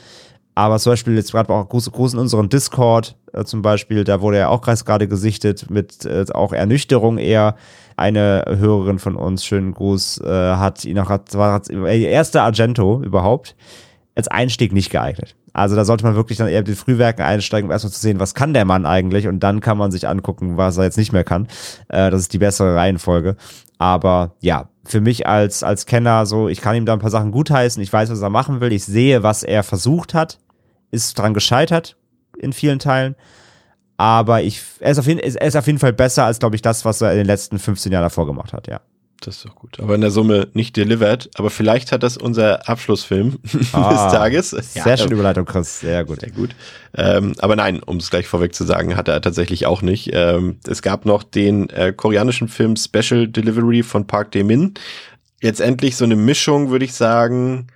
Aber zum Beispiel jetzt gerade auch groß, groß in unserem Discord äh, zum Beispiel, da wurde ja auch gerade gesichtet mit äh, auch Ernüchterung eher. Eine Hörerin von uns, schönen Gruß, äh, hat ihn auch, hat, war hat, äh, ihr erster Argento überhaupt, als Einstieg nicht geeignet. Also da sollte man wirklich dann eher mit den Frühwerken einsteigen, um erstmal zu sehen, was kann der Mann eigentlich und dann kann man sich angucken, was er jetzt nicht mehr kann. Äh, das ist die bessere Reihenfolge. Aber ja, für mich als, als Kenner so, ich kann ihm da ein paar Sachen gutheißen, ich weiß, was er machen will, ich sehe, was er versucht hat, ist dran gescheitert in vielen Teilen. Aber ich, er ist auf jeden, er ist auf jeden Fall besser als, glaube ich, das, was er in den letzten 15 Jahren davor gemacht hat, ja. Das ist doch gut. Aber in der Summe nicht delivered. Aber vielleicht hat das unser Abschlussfilm Ah, des Tages. Sehr Ja, schöne Überleitung, Chris. Sehr gut. Sehr gut. Ähm, aber nein, um es gleich vorweg zu sagen, hat er tatsächlich auch nicht. Ähm, es gab noch den äh, koreanischen Film Special Delivery von Park Dae-min. Letztendlich so eine Mischung, würde ich sagen,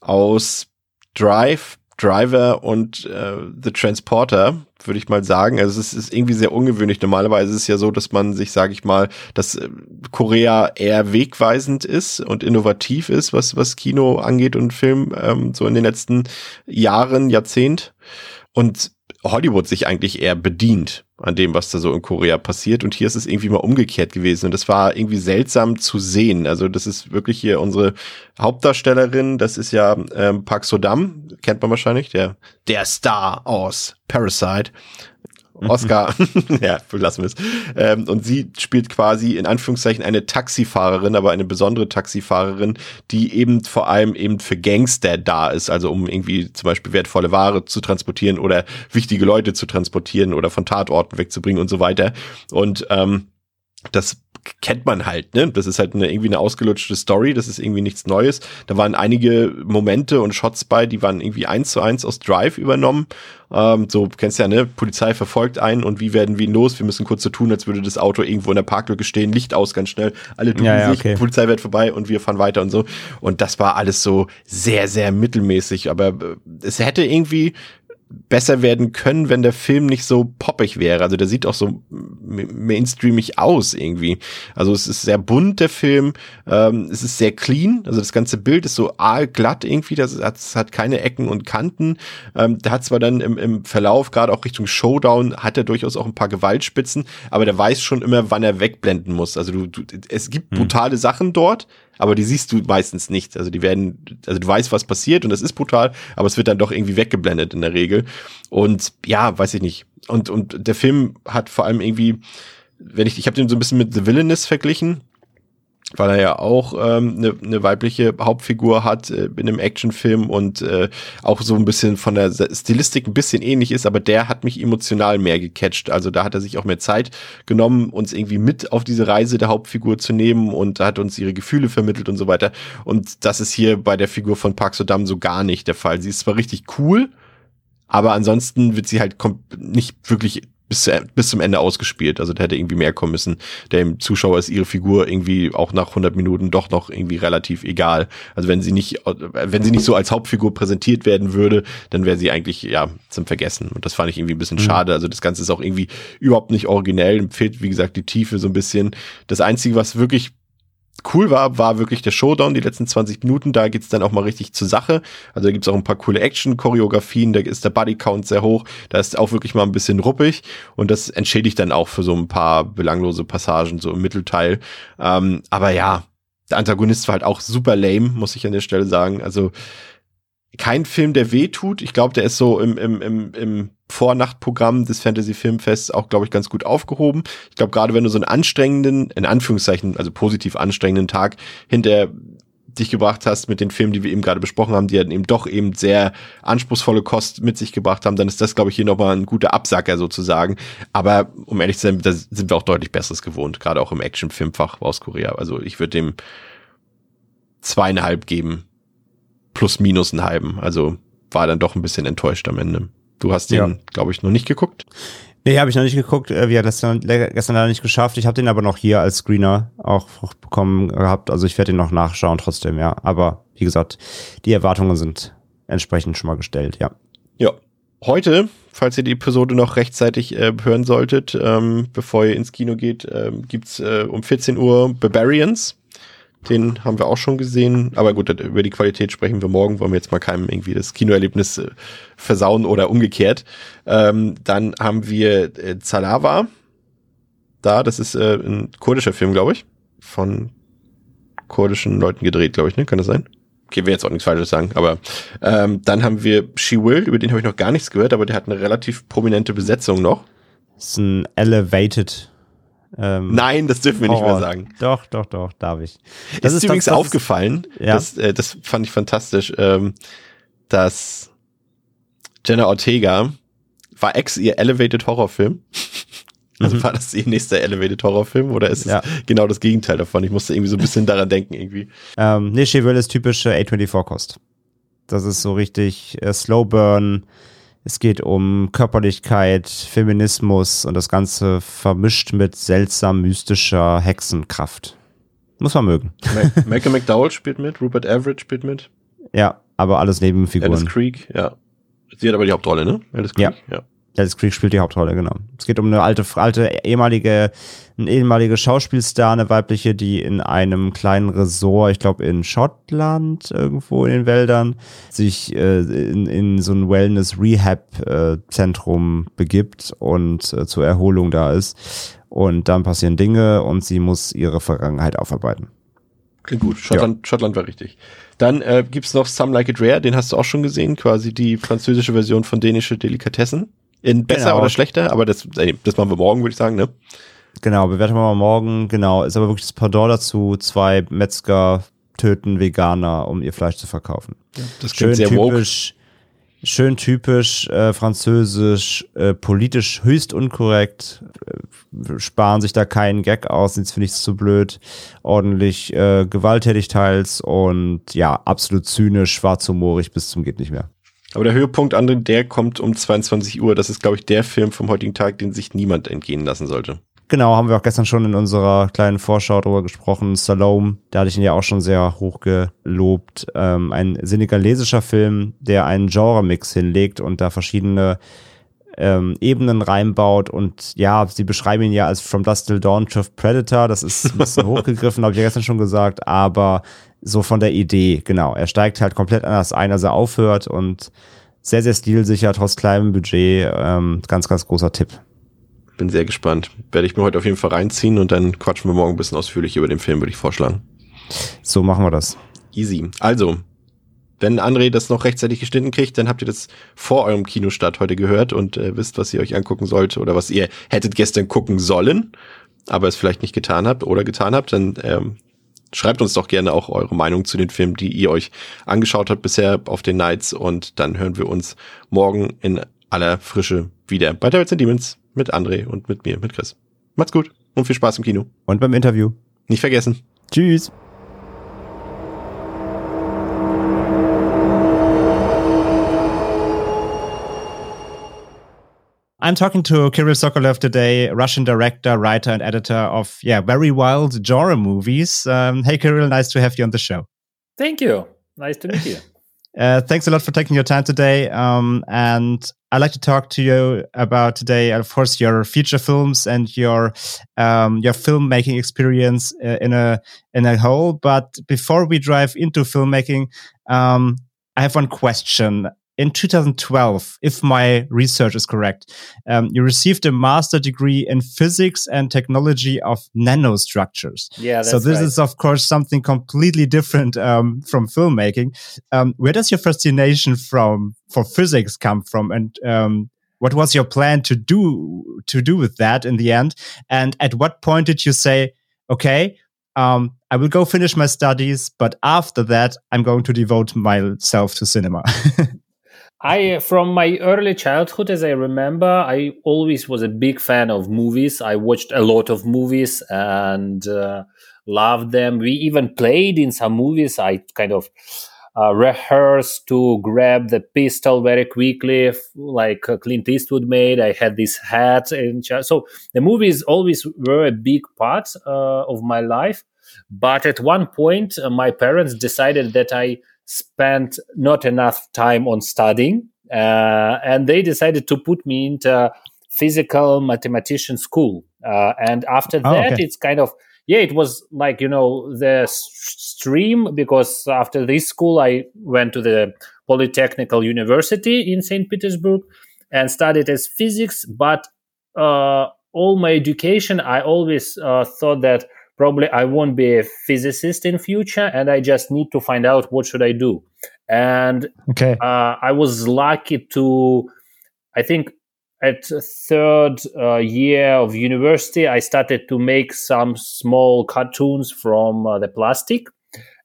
aus Drive, Driver und äh, The Transporter, würde ich mal sagen. Also es ist irgendwie sehr ungewöhnlich. Normalerweise ist es ja so, dass man sich, sage ich mal, dass äh, Korea eher wegweisend ist und innovativ ist, was, was Kino angeht und Film, ähm, so in den letzten Jahren, Jahrzehnt. Und Hollywood sich eigentlich eher bedient an dem, was da so in Korea passiert. Und hier ist es irgendwie mal umgekehrt gewesen. Und das war irgendwie seltsam zu sehen. Also das ist wirklich hier unsere Hauptdarstellerin. Das ist ja ähm, Park Sodam, kennt man wahrscheinlich, der, der Star aus Parasite. Oscar, ja, lassen wir es. Ähm, und sie spielt quasi in Anführungszeichen eine Taxifahrerin, aber eine besondere Taxifahrerin, die eben vor allem eben für Gangster da ist, also um irgendwie zum Beispiel wertvolle Ware zu transportieren oder wichtige Leute zu transportieren oder von Tatorten wegzubringen und so weiter. Und ähm, das kennt man halt, ne? Das ist halt eine, irgendwie eine ausgelutschte Story, das ist irgendwie nichts Neues. Da waren einige Momente und Shots bei, die waren irgendwie eins zu eins aus Drive übernommen. Ähm, so, kennst ja, ne? Polizei verfolgt einen und wie werden wir ihn los? Wir müssen kurz so tun, als würde das Auto irgendwo in der Parklücke stehen, Licht aus ganz schnell, alle ducken Ja, ja, sich, okay. Polizei wird vorbei und wir fahren weiter und so. Und das war alles so sehr, sehr mittelmäßig, aber äh, es hätte irgendwie besser werden können, wenn der Film nicht so poppig wäre. Also der sieht auch so mainstreamig aus irgendwie. Also es ist sehr bunt, der Film. Ähm, es ist sehr clean. Also das ganze Bild ist so aalglatt irgendwie. Das hat, es hat keine Ecken und Kanten. Ähm, der hat zwar dann im, im Verlauf, gerade auch Richtung Showdown, hat er durchaus auch ein paar Gewaltspitzen, aber der weiß schon immer, wann er wegblenden muss. Also du, du es gibt brutale Sachen dort, aber die siehst du meistens nicht. Also die werden, also du weißt, was passiert und es ist brutal, aber es wird dann doch irgendwie weggeblendet in der Regel. Und ja, weiß ich nicht. Und, und der Film hat vor allem irgendwie, wenn ich, ich habe den so ein bisschen mit The Villainous verglichen weil er ja auch ähm, eine, ne weibliche Hauptfigur hat äh, in einem Actionfilm und äh, auch so ein bisschen von der Stilistik ein bisschen ähnlich ist, aber der hat mich emotional mehr gecatcht. Also da hat er sich auch mehr Zeit genommen, uns irgendwie mit auf diese Reise der Hauptfigur zu nehmen und hat uns ihre Gefühle vermittelt und so weiter. Und das ist hier bei der Figur von Park Sodam so gar nicht der Fall. Sie ist zwar richtig cool, aber ansonsten wird sie halt nicht wirklich bis, bis zum Ende ausgespielt. Also da hätte irgendwie mehr kommen müssen. Dem Zuschauer ist ihre Figur irgendwie auch nach 100 Minuten doch noch irgendwie relativ egal. Also wenn sie nicht, wenn sie nicht so als Hauptfigur präsentiert werden würde, dann wäre sie eigentlich ja zum Vergessen. Und das fand ich irgendwie ein bisschen mhm. schade. Also das Ganze ist auch irgendwie überhaupt nicht originell. Fehlt wie gesagt die Tiefe so ein bisschen. Das einzige, was wirklich cool war, war wirklich der Showdown, die letzten 20 Minuten. Da geht's dann auch mal richtig zur Sache. Also da gibt's auch ein paar coole Action-Choreografien, da ist der Buddy-Count sehr hoch, da ist auch wirklich mal ein bisschen ruppig und das entschädigt dann auch für so ein paar belanglose Passagen so im Mittelteil. Ähm, aber ja, der Antagonist war halt auch super lame, muss ich an der Stelle sagen. Also kein Film, der weh tut. Ich glaube, der ist so im, im, im, im Vornachtprogramm des Fantasy Filmfests auch, glaube ich, ganz gut aufgehoben. Ich glaube, gerade wenn du so einen anstrengenden, in Anführungszeichen, also positiv anstrengenden Tag hinter dich gebracht hast mit den Filmen, die wir eben gerade besprochen haben, die dann eben doch eben sehr anspruchsvolle Kost mit sich gebracht haben, dann ist das, glaube ich, hier nochmal ein guter Absacker sozusagen. Aber um ehrlich zu sein, da sind wir auch deutlich Besseres gewohnt, gerade auch im Action-Filmfach aus Korea. Also ich würde dem zweieinhalb geben, plus minus einen halben. Also war dann doch ein bisschen enttäuscht am Ende. Du hast den, ja. glaube ich, noch nicht geguckt. Nee, habe ich noch nicht geguckt. Äh, wir haben das gestern leider nicht geschafft. Ich habe den aber noch hier als Screener auch bekommen gehabt. Also ich werde den noch nachschauen trotzdem, ja. Aber wie gesagt, die Erwartungen sind entsprechend schon mal gestellt, ja. Ja. Heute, falls ihr die Episode noch rechtzeitig äh, hören solltet, ähm, bevor ihr ins Kino geht, ähm, gibt's äh, um 14 Uhr Barbarians den haben wir auch schon gesehen. Aber gut, über die Qualität sprechen wir morgen. Wollen wir jetzt mal keinem irgendwie das Kinoerlebnis äh, versauen oder umgekehrt. Ähm, dann haben wir äh, Zalava. Da, das ist äh, ein kurdischer Film, glaube ich. Von kurdischen Leuten gedreht, glaube ich, ne? Kann das sein? Okay, wir jetzt auch nichts Falsches sagen, aber ähm, dann haben wir She Will, über den habe ich noch gar nichts gehört, aber der hat eine relativ prominente Besetzung noch. Das ist ein Elevated ähm, Nein, das dürfen wir nicht mehr sagen. Doch, doch, doch, darf ich. Das ist, ist übrigens das, aufgefallen, ja. das, äh, das fand ich fantastisch, ähm, dass Jenna Ortega war ex ihr Elevated Horrorfilm. Also mhm. war das ihr nächster Elevated Horrorfilm oder ist ja. es genau das Gegenteil davon? Ich musste irgendwie so ein bisschen daran denken irgendwie. Ähm, nee, Chevelle ist typische A24-Kost. Das ist so richtig äh, Slow Burn, es geht um Körperlichkeit, Feminismus und das Ganze vermischt mit seltsam mystischer Hexenkraft. Muss man mögen. Malcolm McDowell spielt mit, Rupert Everett spielt mit. Ja, aber alles Nebenfiguren. Alice Creek, ja. Sie hat aber die Hauptrolle, ne? Alice Creek, ja. ja. Alice Creek spielt die Hauptrolle, genau. Es geht um eine alte, alte ehemalige, eine ehemalige Schauspielstar, eine weibliche, die in einem kleinen Resort, ich glaube in Schottland, irgendwo in den Wäldern, sich äh, in, in so ein Wellness-Rehab-Zentrum begibt und äh, zur Erholung da ist. Und dann passieren Dinge und sie muss ihre Vergangenheit aufarbeiten. Klingt gut. Schottland, ja. Schottland war richtig. Dann äh, gibt's noch Some Like It Rare, den hast du auch schon gesehen, quasi die französische Version von dänische Delikatessen. In besser genau. oder schlechter, aber das, das machen wir morgen, würde ich sagen, ne? Genau, bewerten wir mal morgen. Genau, ist aber wirklich das Pendant dazu, zwei Metzger töten Veganer, um ihr Fleisch zu verkaufen. Ja, das klingt schön sehr typisch, woke. Schön typisch, äh, französisch, äh, politisch höchst unkorrekt, äh, sparen sich da keinen Gag aus, sind für nichts zu blöd, ordentlich äh, gewalttätig teils und ja, absolut zynisch, schwarzhumorig bis zum geht nicht mehr. Aber der Höhepunkt, André, der kommt um 22 Uhr. Das ist, glaube ich, der Film vom heutigen Tag, den sich niemand entgehen lassen sollte. Genau, haben wir auch gestern schon in unserer kleinen Vorschau darüber gesprochen. Salome, da hatte ich ihn ja auch schon sehr hoch gelobt. Ähm, ein senegalesischer Film, der einen Genre-Mix hinlegt und da verschiedene ähm, Ebenen reinbaut und ja, sie beschreiben ihn ja als From Dust Till Dawn to Predator, das ist ein bisschen hochgegriffen, habe ich ja gestern schon gesagt, aber so von der Idee, genau. Er steigt halt komplett anders ein, als er aufhört und sehr, sehr stilsicher, trotz kleinem Budget. Ähm, ganz, ganz großer Tipp. Bin sehr gespannt. Werde ich mir heute auf jeden Fall reinziehen und dann quatschen wir morgen ein bisschen ausführlich über den Film, würde ich vorschlagen. So machen wir das. Easy. Also, wenn André das noch rechtzeitig geschnitten kriegt, dann habt ihr das vor eurem Kinostart heute gehört und äh, wisst, was ihr euch angucken sollt oder was ihr hättet gestern gucken sollen, aber es vielleicht nicht getan habt oder getan habt, dann ähm, schreibt uns doch gerne auch eure Meinung zu den Filmen, die ihr euch angeschaut habt bisher auf den Nights und dann hören wir uns morgen in aller Frische wieder bei Devils and Demons mit André und mit mir, mit Chris. Macht's gut und viel Spaß im Kino. Und beim Interview. Nicht vergessen. Tschüss. I'm talking to Kirill Sokolov today, Russian director, writer, and editor of yeah very wild genre movies. Um, hey, Kirill, nice to have you on the show. Thank you. Nice to meet you. Uh, thanks a lot for taking your time today. Um, and I'd like to talk to you about today, of course, your feature films and your um, your filmmaking experience uh, in a in a whole. But before we drive into filmmaking, um, I have one question in 2012, if my research is correct, um, you received a master degree in physics and technology of nanostructures. Yeah, so this right. is of course something completely different um, from filmmaking. Um, where does your fascination from for physics come from, and um, what was your plan to do to do with that in the end? And at what point did you say, okay? Um, I will go finish my studies, but after that, I'm going to devote myself to cinema. I, from my early childhood, as I remember, I always was a big fan of movies. I watched a lot of movies and uh, loved them. We even played in some movies. I kind of uh, rehearsed to grab the pistol very quickly, like uh, Clint Eastwood made. I had this hat, and so the movies always were a big part uh, of my life. But at one point, uh, my parents decided that I spent not enough time on studying, uh, and they decided to put me into physical mathematician school. Uh, and after Oh, that, okay. it's kind of yeah, it was like you know the stream because after this school, I went to the Polytechnical University in Saint Petersburg and studied as physics. But uh, all my education, I always uh, thought that probably I won't be a physicist in future, and I just need to find out what should I do. And okay. uh, I was lucky to, I think, at third uh, year of university, I started to make some small cartoons from uh, the plastic,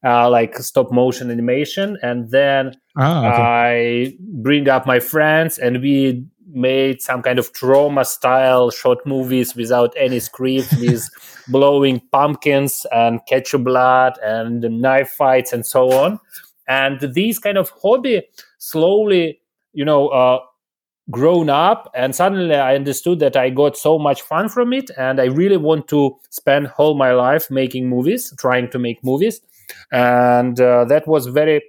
uh, like stop motion animation, and then Ah, okay. I bring up my friends and we made some kind of trauma style short movies without any script with blowing pumpkins and ketchup blood and knife fights and so on. And these kind of hobby slowly, you know, uh, grown up and suddenly I understood that I got so much fun from it and I really want to spend all my life making movies, trying to make movies. And uh, that was very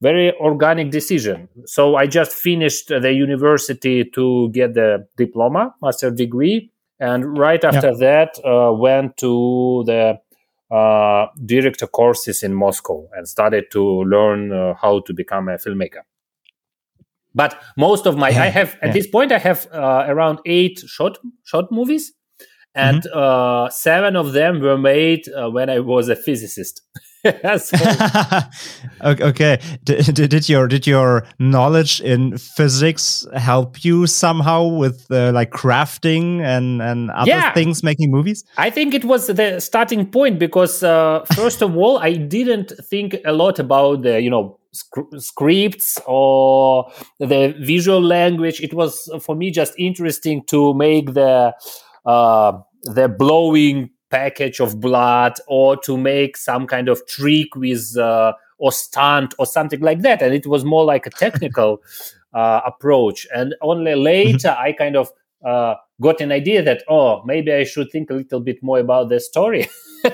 very organic decision. So I just finished the university to get the diploma, master degree, and right after that uh, went to the uh, director courses in Moscow and started to learn uh, how to become a filmmaker. But most of my, I have at Yeah. this point, I have uh, around eight short short movies, and uh, seven of them were made uh, when I was a physicist. Okay. Did, did your did your knowledge in physics help you somehow with uh, like crafting and and other Yeah. things making movies? I think it was the starting point because uh, first of all, I didn't think a lot about the you know sc- scripts or the visual language. It was uh, for me just interesting to make the uh, the blowing package of blood or to make some kind of trick with uh, or stunt or something like that, and it was more like a technical uh, approach. And only later I kind of uh, got an idea that oh maybe I should think a little bit more about the story.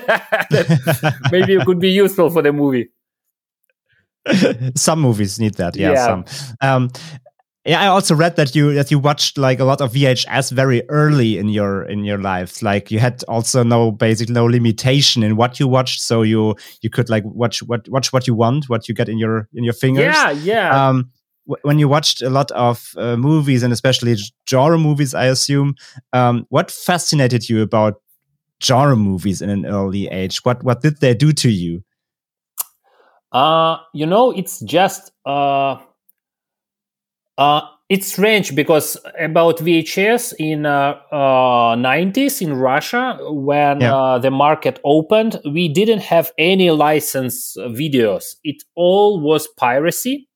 Maybe it could be useful for the movie. some movies need that. Yeah, Yeah. some. Um, yeah, I also read that you that you watched like a lot of VHS very early in your in your lives. Like you had also no basic no limitation in what you watched, so you you could like watch what watch what you want, what you get in your in your fingers. Yeah, yeah. um, when you watched a lot of uh, movies and especially genre movies, I assume, um, what fascinated you about genre movies in an early age? What what did they do to you? Uh, you know, it's just uh, uh, it's strange because about VHS in uh, uh, 90s in Russia, when Yeah. uh, the market opened, we didn't have any license videos. It all was piracy.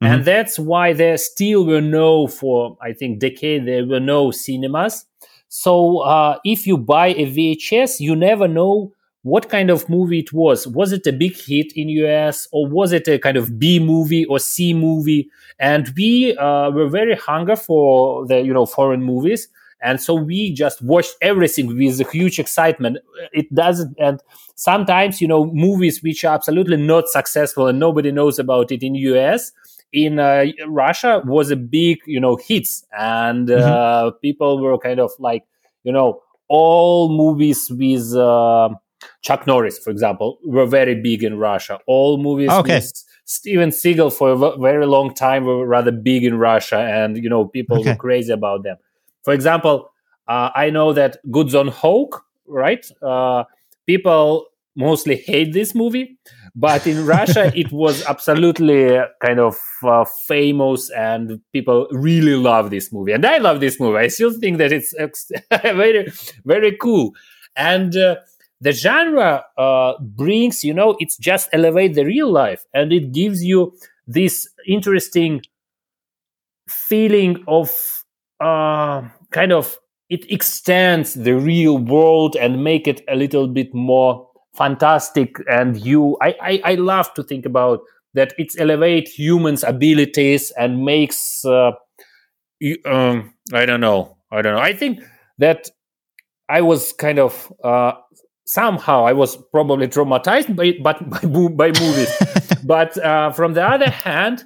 And that's why there still were no, for I think decade, there were no cinemas. So uh, if you buy a VHS, you never know what kind of movie it was. Was it a big hit in US or was it a kind of B movie or C movie? And we uh, were very hungry for the you know foreign movies, and so we just watched everything with a huge excitement. It doesn't, and sometimes you know movies which are absolutely not successful and nobody knows about it in US. In uh, Russia was a big, you know, hits, and uh, people were kind of like, you know, all movies with uh, Chuck Norris, for example, were very big in Russia. All movies Okay. with Steven Seagal for a very long time were rather big in Russia, and you know people Okay. were crazy about them. For example, uh, I know that Goods on Hawk, right? Uh, people mostly hate this movie, but in Russia it was absolutely kind of uh, famous, and people really love this movie, and I love this movie. I still think that it's ex- very, very cool, and. The genre uh, brings, you know, it's just elevate the real life, and it gives you this interesting feeling of uh, kind of it extends the real world and make it a little bit more fantastic. And you, I, I, I love to think about that. It's elevate humans' abilities and makes, uh, um, I don't know, I don't know. I think that I was kind of uh, somehow I was probably traumatized by but by, by movies. but uh, from the other hand,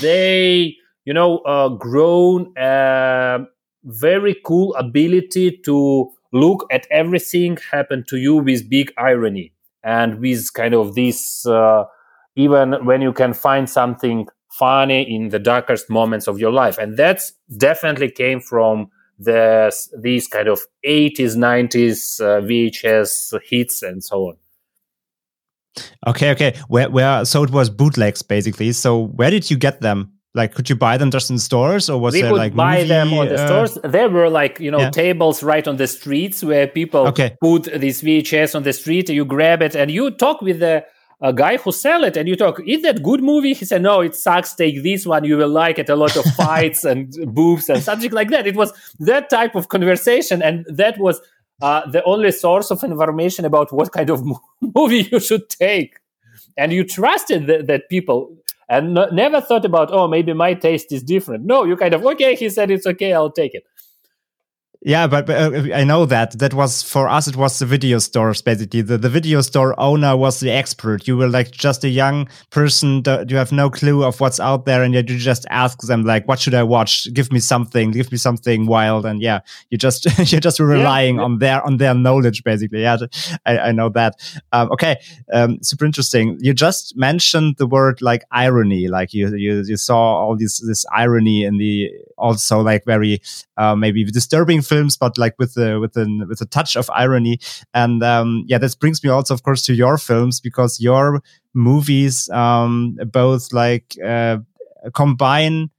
they you know uh, grown a very cool ability to look at everything happen to you with big irony and with kind of this uh, even when you can find something funny in the darkest moments of your life and that's definitely came from the these kind of 80s 90s uh, vhs hits and so on Okay, okay. Where where so it was bootlegs basically. So where did you get them? Like could you buy them just in stores or was we there could like buy movie, them on the uh, stores there were like you know yeah. tables right on the streets where people Okay. put this vhs on the street you grab it and you talk with the a guy who sell it and you talk is that good movie? He said no it sucks. Take this one. You will like it. A lot of fights and boobs and something like that. It was that type of conversation and that was uh, the only source of information about what kind of movie you should take. And you trusted th- that people and no, never thought about oh maybe my taste is different. No you kind of okay he said it's okay i'll take it Yeah, but, but uh, I know that that was for us. It was the video stores basically. The the video store owner was the expert. You were like just a young person. You have no clue of what's out there, and yet you just ask them like, "What should I watch? Give me something. Give me something wild." And yeah, you just you're just relying yeah. on their on their knowledge basically. Yeah, I, I know that. Um, okay, um, super interesting. You just mentioned the word like irony. Like you you you saw all this this irony in the also like very uh, maybe disturbing films, but like with the with a with a touch of irony. And um, yeah, this brings me also, of course, to your films because your movies um, both like uh, combine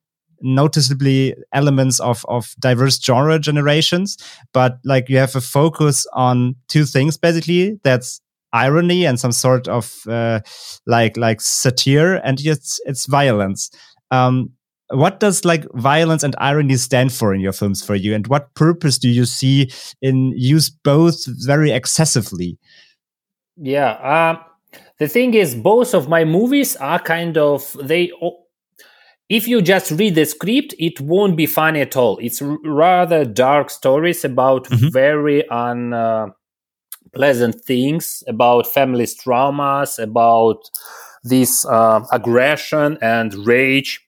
noticeably elements of of diverse genre generations, but like you have a focus on two things basically. That's irony and some sort of uh, like like satire, and it's it's violence. Um, what does like violence and irony stand for in your films for you? And what purpose do you see in use both very excessively? Yeah um, the thing is both of my movies are kind of they if you just read the script it won't be funny at all. It's rather dark stories about Mhm. very unpleasant things about family traumas about this uh, aggression and rage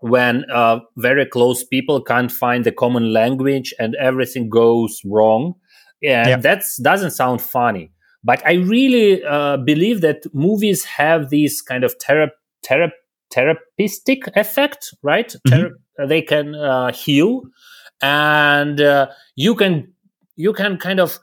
when uh, very close people can't find the common language and everything goes wrong. And Yeah. that doesn't sound funny. But i really uh, believe that movies have this kind of thera- thera- therapeutic effect right? Thera- they can uh, heal. And uh, you can you can kind of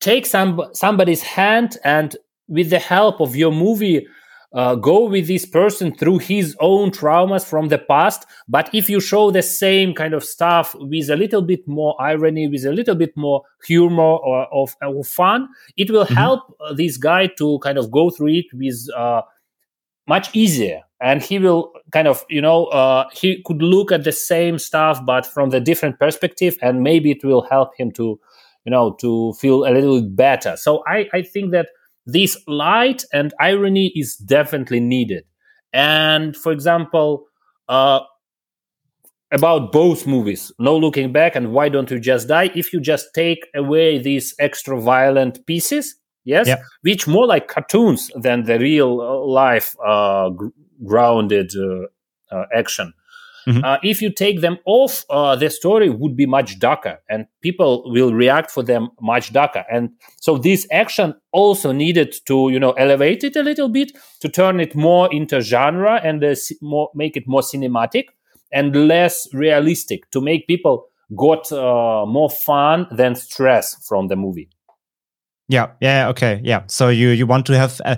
take some somebody's hand and with the help of your movie uh, go with this person through his own traumas from the past. But if you show the same kind of stuff with a little bit more irony, with a little bit more humor or of, fun, it will Mhm. help uh, this guy to kind of go through it with uh, much easier. And he will kind of, you know, uh, he could look at the same stuff, but from the different perspective, and maybe it will help him to, you know, to feel a little bit better. So I, I think that this light and irony is definitely needed. And for example, uh, about both movies, No Looking Back and Why Don't You Just Die, if you just take away these extra violent pieces, yes, which more like cartoons than the real life uh, gr- grounded uh, uh, action. Mhm. Uh, if you take them off, uh, the story would be much darker, and people will react for them much darker. And so this action also needed to, you know, elevate it a little bit to turn it more into genre and uh, more make it more cinematic and less realistic to make people got uh, more fun than stress from the movie. Yeah, yeah, okay, yeah. So you you want to have uh,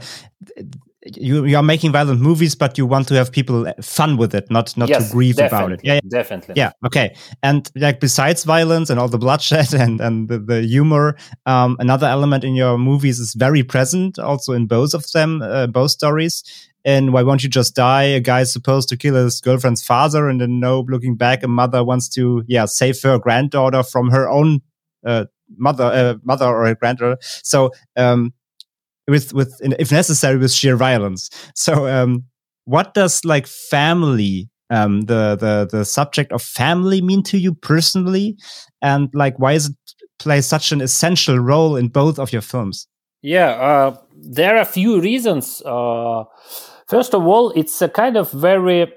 you you are making violent movies, but you want to have people uh, fun with it, not not yes, to grieve about it. Yeah, definitely. yeah, okay. And like besides violence and all the bloodshed and and the, the humor, um, another element in your movies is very present, also in both of them, uh, both stories. And why won't you just die? A guy is supposed to kill his girlfriend's father, and then no, looking back, a mother wants to yeah save her granddaughter from her own uh, mother, uh, mother or granddaughter. So um, with with if necessary with sheer violence. So um, what does like family um, the the the subject of family mean to you personally, and like why is it play such an essential role in both of your films? Yeah, uh, there are a few reasons. Uh, first of all, it's a kind of very,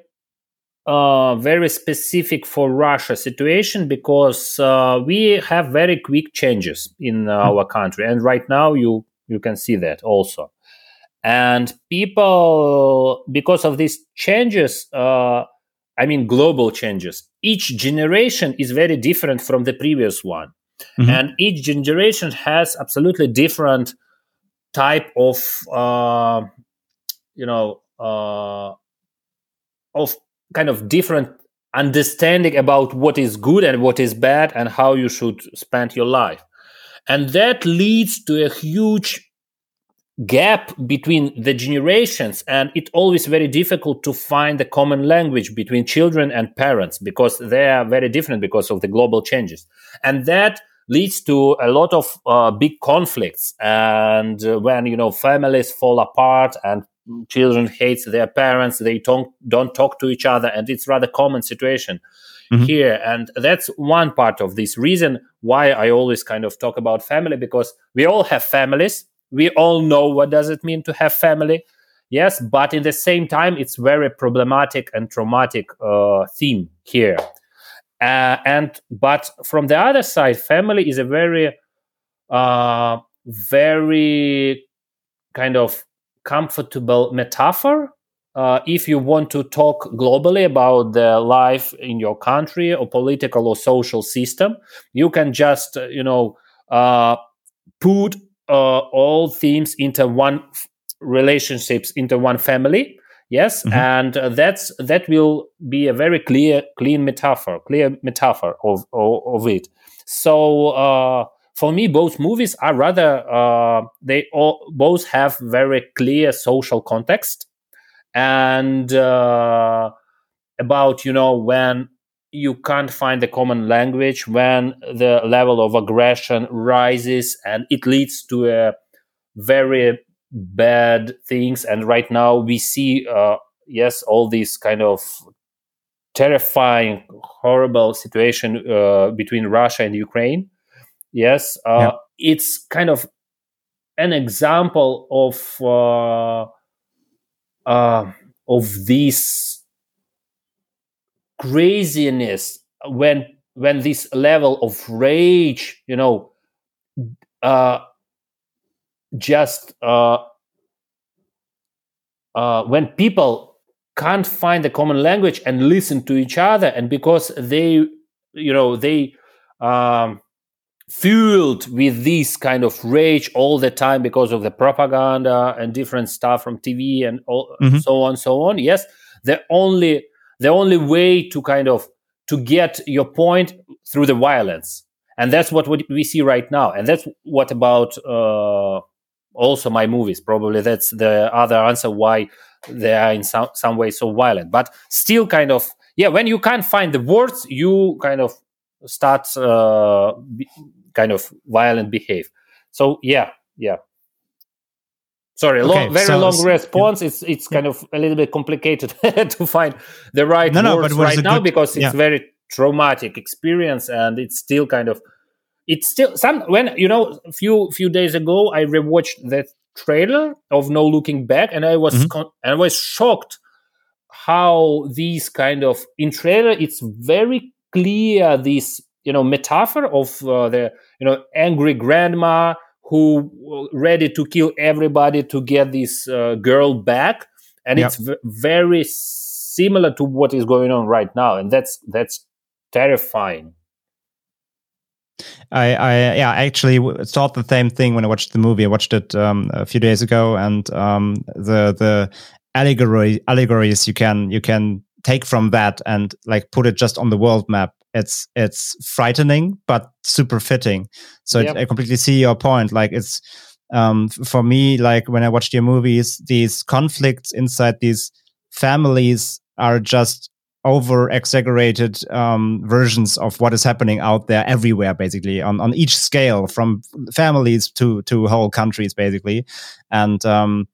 uh, very specific for Russia situation because uh, we have very quick changes in our country, and right now you you can see that also. And people, because of these changes, uh, I mean global changes, each generation is very different from the previous one, Mhm. and each generation has absolutely different type of uh, you know uh, of kind of different understanding about what is good and what is bad and how you should spend your life and that leads to a huge gap between the generations and it's always very difficult to find a common language between children and parents because they are very different because of the global changes. And that leads to a lot of uh, big conflicts and uh, when you know families fall apart and children hate their parents they don't don't talk to each other and it's rather common situation Mhm. here. And that's one part of this reason why i always kind of talk about family because we all have families. We all know what does it mean to have family. Yes but in the same time it's very problematic and traumatic uh, theme here. Uh, and but from the other side family is a very uh, very kind of comfortable metaphor uh, if you want to talk globally about the life in your country or political or social system you can just uh, you know uh, put uh, all themes into one f- relationships into one family. Yes? Mhm. and uh, that's that will be a very clear clean metaphor clear metaphor of of, of it. So uh, for me both movies are rather uh, they all both have very clear social context. And uh, about you know when you can't find a common language when the level of aggression rises and it leads to a very bad things. And right now we see uh, yes all these kind of terrifying horrible situation uh, between russia and ukraine yes uh, Yeah. it's kind of an example of uh, uh, of this craziness when when this level of rage you know uh just uh uh when people can't find a common language and listen to each other and because they you know they um fueled with this kind of rage all the time because of the propaganda and different stuff from TV and all, Mhm. so on, so on. Yes, the only the only way to kind of to get your point through the violence, and that's what we we see right now, and that's what about uh, also my movies. Probably that's the other answer why they are in some some way so violent, but still kind of yeah. When you can't find the words, you kind of start uh, be, kind of violent behave. So yeah, yeah. Sorry, Okay, long, very so- long response. It's it's kind of a little bit complicated to find the right No, no, words right now good- because it's yeah. very traumatic experience and it's still kind of it's still some when you know a few few days ago I rewatched that trailer of No Looking Back and I was Mhm. con- I was shocked how these kind of in trailer it's very clear this you know metaphor of uh, the you know angry grandma who uh, ready to kill everybody to get this uh, girl back and Yep. it's v- very similar to what is going on right now and that's that's terrifying I, I yeah, actually thought the same thing when I watched the movie. I watched it um, a few days ago, and um, the the allegory allegories you can you can take from that and like put it just on the world map. It's it's frightening but super fitting. So it- Yep. I completely see your point. Like it's um, for me, like when I watch your movies, these conflicts inside these families are just over exaggerated um, versions of what is happening out there everywhere, basically on, on each scale, from families to to whole countries, basically. And um,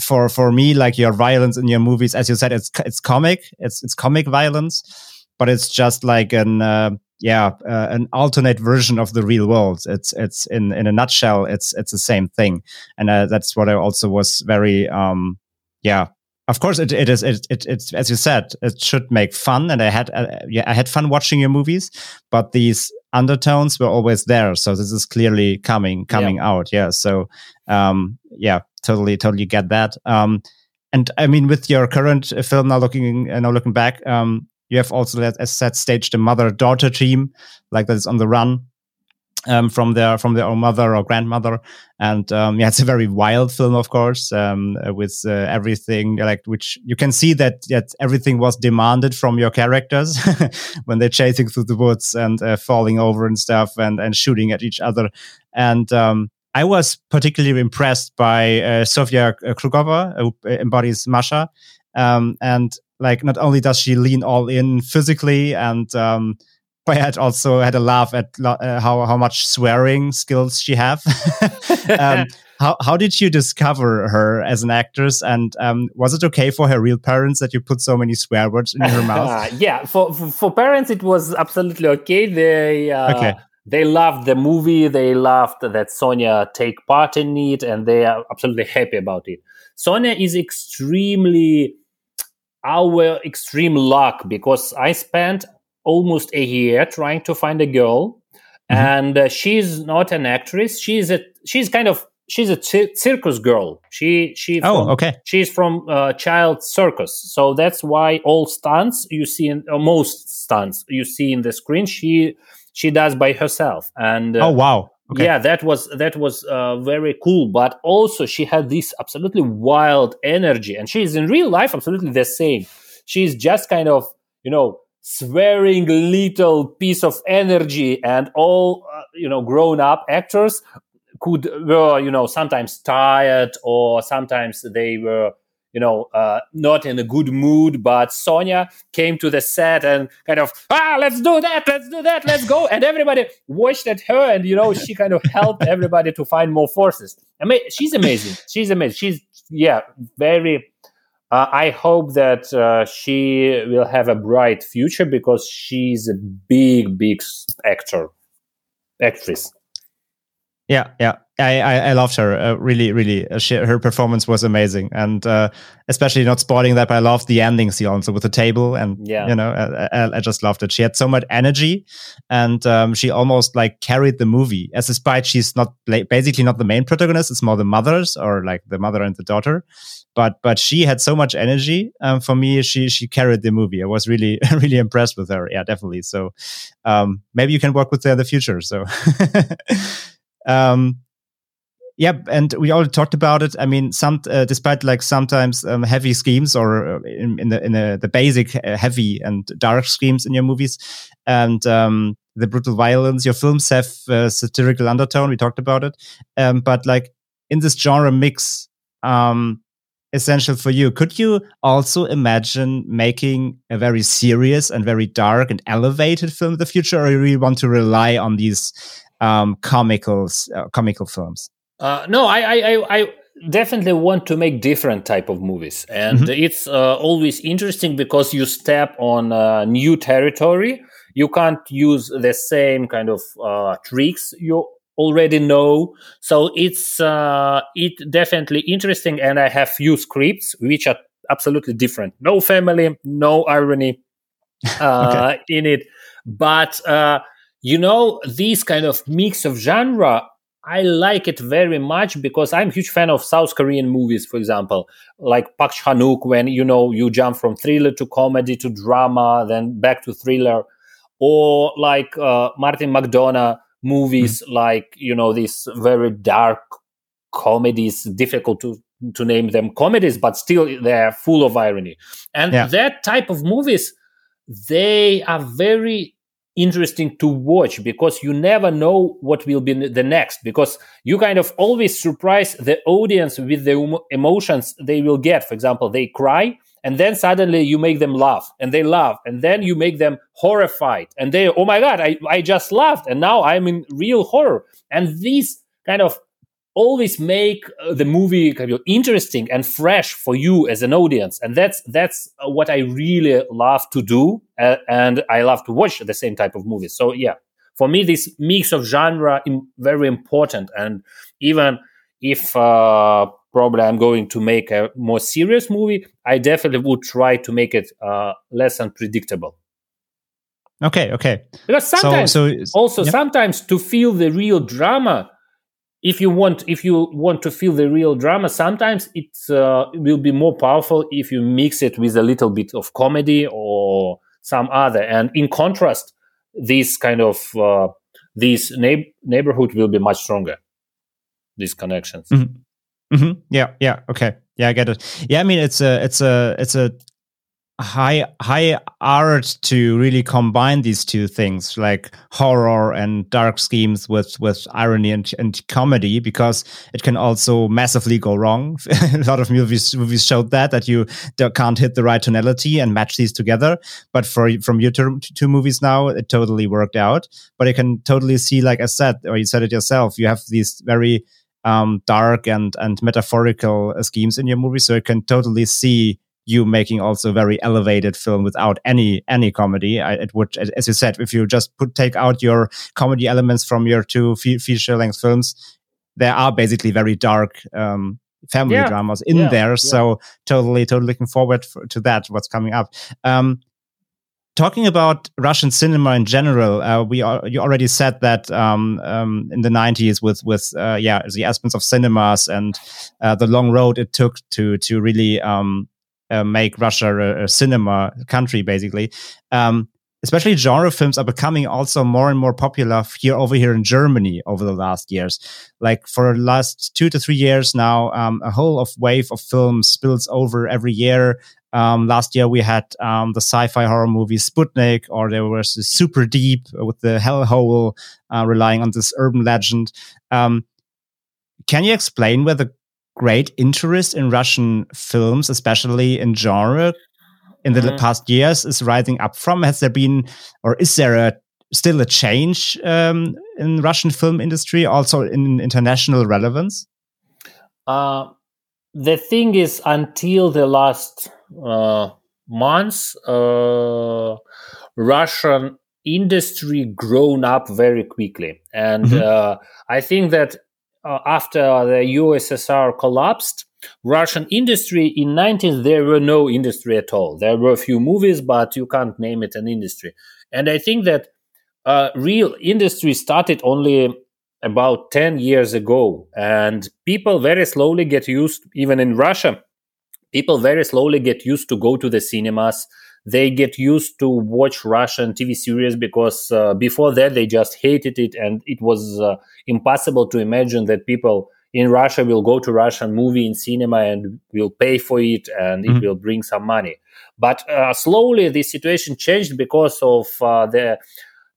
for for me, like your violence in your movies, as you said, it's it's comic, it's it's comic violence, but it's just like an uh, yeah uh, an alternate version of the real world. It's it's in in a nutshell, it's it's the same thing, and uh, that's what I also was very um, yeah of course it, it is it, it it's as you said it should make fun and i had uh, yeah i had fun watching your movies but these undertones were always there. So this is clearly coming coming out. Yeah. So um yeah totally totally get that. Um and i mean with your current film now looking uh, now looking back um you have also as said staged a mother daughter team like that is on the run um, from their from their own mother or grandmother, and um, yeah, it's a very wild film, of course, um, uh, with uh, everything like which you can see that that everything was demanded from your characters when they're chasing through the woods and uh, falling over and stuff and and shooting at each other, and um, I was particularly impressed by uh, Sofia Krugova, who embodies Masha, um, and like not only does she lean all in physically and um, I had also had a laugh at uh, how how much swearing skills she have. um, how how did you discover her as an actress, and um, was it okay for her real parents that you put so many swear words in her mouth? yeah, for, for, for parents it was absolutely okay. They uh, Okay. they loved the movie. They loved that Sonia take part in it, and they are absolutely happy about it. Sonia is extremely our extreme luck because I spent almost a year trying to find a girl. And uh, she's not an actress. She's a she's kind of she's a circus girl. She she Oh, from- okay. she's from uh, child circus. So that's why all stunts you see in uh, most stunts you see in the screen she she does by herself. And uh, oh wow. Okay. yeah that was that was uh, very cool. But also she had this absolutely wild energy. And she's in real life absolutely the same. She's just kind of you know swearing little piece of energy and all uh, you know grown up actors could were you know sometimes tired or sometimes they were you know uh, not in a good mood but sonia came to the set and kind of ah let's do that let's do that let's go. And everybody watched at her and you know she kind of helped everybody to find more forces. I mean she's amazing. She's amazing. She's yeah very uh, I hope that uh, she will have a bright future because she's a big, big actor, actress. Yeah, yeah. I, I, I loved her. Uh, really, really. Uh, she, her performance was amazing. And uh, especially not spoiling that, but I loved the ending scene also with the table. And, Yeah. you know, I, I, I just loved it. She had so much energy and um, she almost like carried the movie. As despite she's not like, basically not the main protagonist, it's more the mothers or like the mother and the daughter. But but she had so much energy. Um, for me, she she carried the movie. I was really really impressed with her. Yeah, definitely. So um, maybe you can work with her in the future. So um, yeah, and we already talked about it. I mean, some uh, despite like sometimes um, heavy schemes or uh, in, in the in the, the basic uh, heavy and dark schemes in your movies, and um, the brutal violence, your films have uh, satirical undertone. We talked about it, um, but like in this genre mix, um, essential for you. Could you also imagine making a very serious and very dark and elevated film in the future, or you really want to rely on these um, comical uh, comical films? Uh, no, I, I, I, I definitely want to make different type of movies, and it's uh, always interesting because you step on uh, new territory. You can't use the same kind of uh, tricks you already know. So it's uh, it definitely interesting, and I have few scripts which are absolutely different. No family, no irony uh, in it, but uh, you know, this kind of mix of genre I like it very much because I'm a huge fan of South Korean movies, for example, like Park Chan-wook, when you know you jump from thriller to comedy to drama, then back to thriller, or like uh, Martin McDonough movies, mm-hmm. like you know these very dark comedies. Difficult to to name them comedies, but still they're full of irony, and Yeah. that type of movies they are very interesting to watch because you never know what will be the next because you kind of always surprise the audience with the emotions they will get for example they cry and then suddenly you make them laugh and they laugh and then you make them horrified and they oh my god i, I just laughed and now i'm in real horror. And these kind of always make uh, the movie kind of interesting and fresh for you as an audience. And that's that's uh, what i really love to do uh, and i love to watch the same type of movies. So yeah for me this mix of genre is very important. And even if uh, probably i'm going to make a more serious movie i definitely would try to make it uh, less unpredictable Okay, okay. because sometimes so also yeah. sometimes to feel the real drama if you want if you want to feel the real drama sometimes it uh, will be more powerful if you mix it with a little bit of comedy or some other and in contrast this kind of uh, this neigh- neighborhood will be much stronger these connections hmm Yeah, yeah, okay, yeah, I get it. Yeah, I mean, it's a, it's a, it's a high, high art to really combine these two things, like horror and dark schemes with with irony and, and comedy, because it can also massively go wrong. a lot of movies movies showed that that you can't hit the right tonality and match these together. But for from your two, two movies now, it totally worked out. But I can totally see, like I said, or you said it yourself, you have these very um, dark and and metaphorical uh, schemes in your movie. So I can totally see you making also very elevated film without any any comedy. I, it would, as you said, if you just put take out your comedy elements from your two fe- feature length films, there are basically very dark. Um, family Yeah. dramas in Yeah. there Yeah. so totally totally looking forward for, to that what's coming up um talking about Russian cinema in general, uh, we are, you already said that um, um, in the 90s with with uh, yeah the aspects of cinemas and uh, the long road it took to to really um, uh, make Russia a, a cinema country basically. Um, especially genre films are becoming also more and more popular here over here in Germany over the last years. Like for the last two to three years now, um, a whole of wave of films spills over every year. Um, last year we had um, the sci-fi horror movie Sputnik, or there was Super Deep with the Hellhole, uh, relying on this urban legend. Um, can you explain where the great interest in Russian films, especially in genre, in the Mhm. past years is rising up from? Has there been, or is there a still a change um, in Russian film industry, also in international relevance? Uh, the thing is, until the last months, uh, Russian industry grown up very quickly, and Mhm. uh, I think that uh, after the USSR collapsed, Russian industry in 19th there were no industry at all. There were a few movies, but you can't name it an industry. And I think that uh, real industry started only about 10 years ago, and people very slowly get used, even in Russia, people very slowly get used to go to the cinemas they get used to watch russian tv series because uh, before that they just hated it and it was uh, impossible to imagine that people in russia will go to russian movie in cinema and will pay for it and it Mhm. will bring some money but uh, slowly the situation changed because of uh, the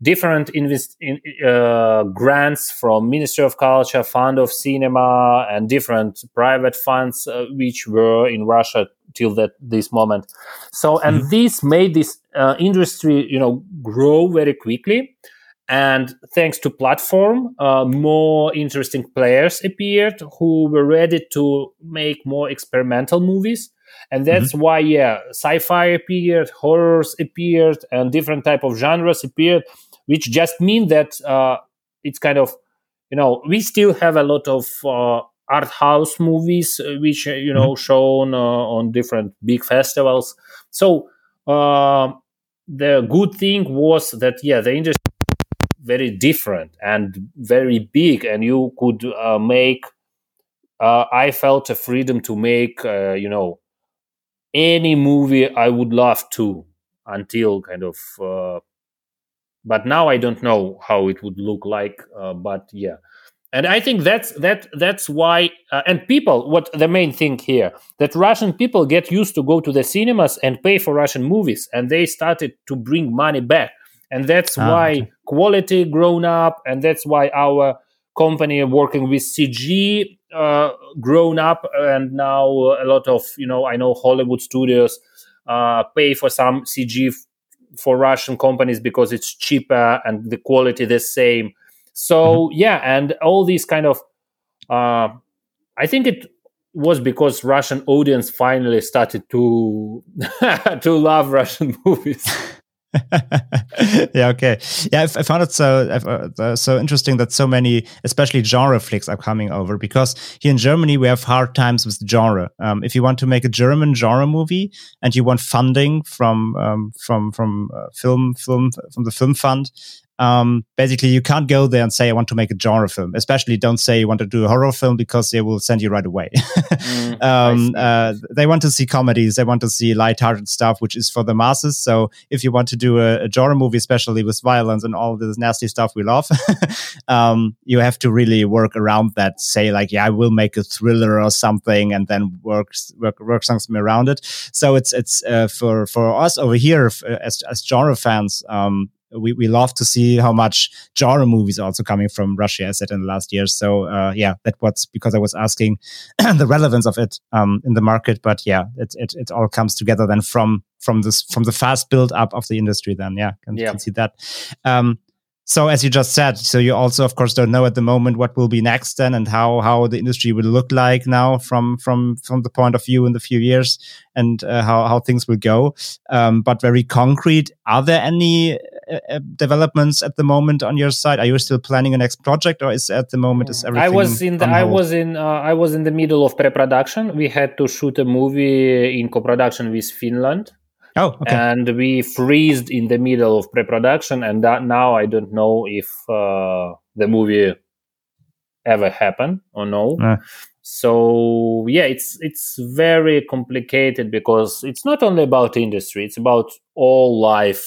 different invest in, uh, grants from Ministry of Culture, Fund of Cinema, and different private funds uh, which were in Russia till that this moment. So, and this made this uh, industry, you know, grow very quickly. And thanks to platform, uh, more interesting players appeared who were ready to make more experimental movies. And that's why, yeah, sci-fi appeared, horrors appeared, and different type of genres appeared which just mean that uh, it's kind of you know we still have a lot of uh, art house movies uh, which uh, you know shown uh, on different big festivals. So uh, the good thing was that yeah the industry very different and very big and you could uh, make uh, i felt a freedom to make uh, you know any movie i would love to until kind of uh, but now I don't know how it would look like. Uh, but yeah, and I think that's that that's why. Uh, and people, what the main thing here that Russian people get used to go to the cinemas and pay for Russian movies, and they started to bring money back, and that's Ah, why okay. quality grown up, and that's why our company working with CG uh, grown up, and now a lot of you know I know Hollywood studios uh, pay for some CG for Russian companies because it's cheaper and the quality the same. So yeah, and all these kind of, uh, I think it was because Russian audience finally started to to love Russian movies. yeah, okay. Yeah, I found it so uh, uh, so interesting that so many, especially genre flicks, are coming over because here in Germany we have hard times with genre. Um, if you want to make a German genre movie and you want funding from um, from from uh, film film from the film fund. Um, basically, you can't go there and say, I want to make a genre film. Especially, don't say you want to do a horror film because they will send you right away. Mm, um, uh, they want to see comedies, they want to see light-hearted stuff, which is for the masses. So if you want to do a, a genre movie, especially with violence and all this nasty stuff we love, um, you have to really work around that. Say like, yeah, I will make a thriller or something, and then work work work something around it. So it's it's uh, for for us over here f- as as genre fans. Um, we, we love to see how much genre movies are also coming from Russia, as I said in the last years. So uh, yeah, that was because I was asking the relevance of it um, in the market. But yeah, it, it it all comes together then from from this from the fast build up of the industry. Then yeah, can, Yeah. can see that. Um, so as you just said, so you also of course don't know at the moment what will be next then and how how the industry will look like now from from from the point of view in the few years and uh, how how things will go. Um, but very concrete, are there any uh, uh, developments at the moment on your side? Are you still planning a next project, or is at the moment is everything? I was in the I was in uh, I was in the middle of pre-production. We had to shoot a movie in co-production with Finland. Oh, okay. and we freezed in the middle of pre-production and that now i don't know if uh, the movie ever happened or no Yeah. so yeah it's it's very complicated because it's not only about industry it's about all life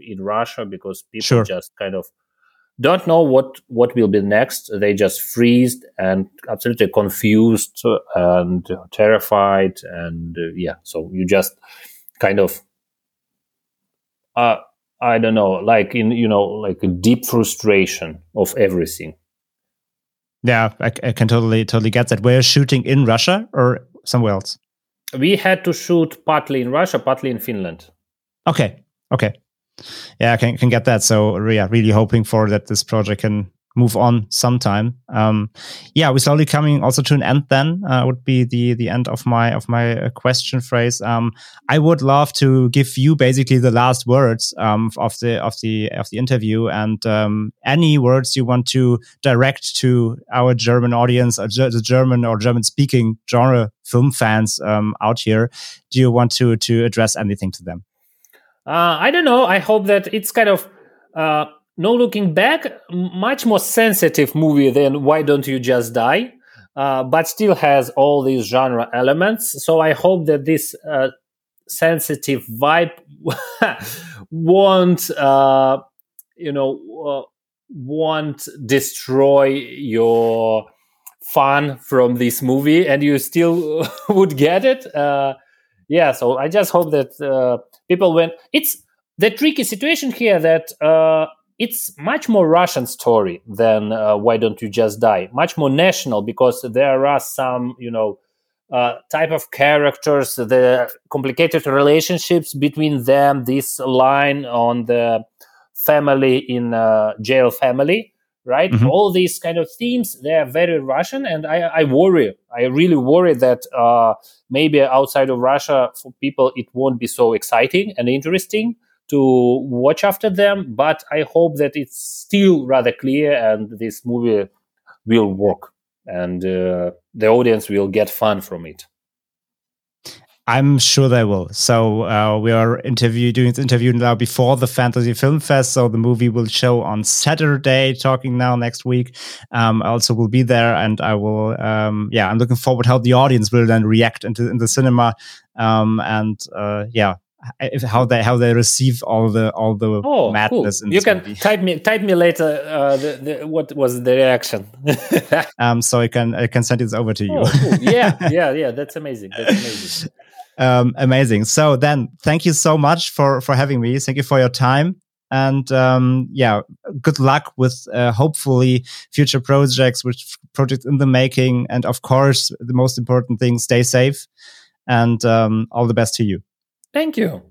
in russia because people Sure. just kind of don't know what what will be next they just freeze and absolutely confused and terrified and uh, yeah so you just kind of uh i don't know like in you know like a deep frustration of everything Yeah, I, I can totally totally get that. We're shooting in Russia or somewhere else. we had to shoot partly in russia partly in finland Okay, okay. Yeah, I can can get that. So yeah, really hoping for that this project can move on sometime. Um, yeah, we're slowly coming also to an end. Then uh, would be the the end of my of my uh, question phrase. Um, I would love to give you basically the last words um, of the of the of the interview, and um, any words you want to direct to our German audience, or the German or German speaking genre film fans um, out here. Do you want to to address anything to them? Uh, I don't know. I hope that it's kind of uh, no looking back, much more sensitive movie than Why Don't You Just Die, uh, but still has all these genre elements. So I hope that this uh, sensitive vibe won't, uh, you know, uh, won't destroy your fun from this movie, and you still would get it. Uh, yeah, so I just hope that uh, people when it's the tricky situation here that it's much more Russian story than uh, Why Don't You Just Die? Much more national because there are some, you know, uh, type of characters, the complicated relationships between them, this line on the family in uh, jail family, right? Mm-hmm. All these kind of themes, they are very Russian. And I, I worry, I really worry that uh, maybe outside of Russia, for people, it won't be so exciting and interesting to watch after them, but I hope that it's still rather clear and this movie will work and uh, the audience will get fun from it. I'm sure they will. So uh, we are interview doing this interview now before the Fantasy Film Fest. So the movie will show on Saturday. Talking now next week. Um, I also will be there, and I will. Um, yeah, I'm looking forward how the audience will then react into in the cinema. Um, and uh, yeah, how they how they receive all the all the oh, madness. Cool. you can movie. type me type me later. Uh, the, the, what was the reaction? um, so I can I can send this over to you. Oh, cool. Yeah, yeah, yeah. That's amazing. That's amazing. Um, amazing. So then, thank you so much for for having me. Thank you for your time. And um, yeah, good luck with uh, hopefully future projects, which projects in the making, and of course, the most important thing: stay safe, and um, all the best to you. Thank you.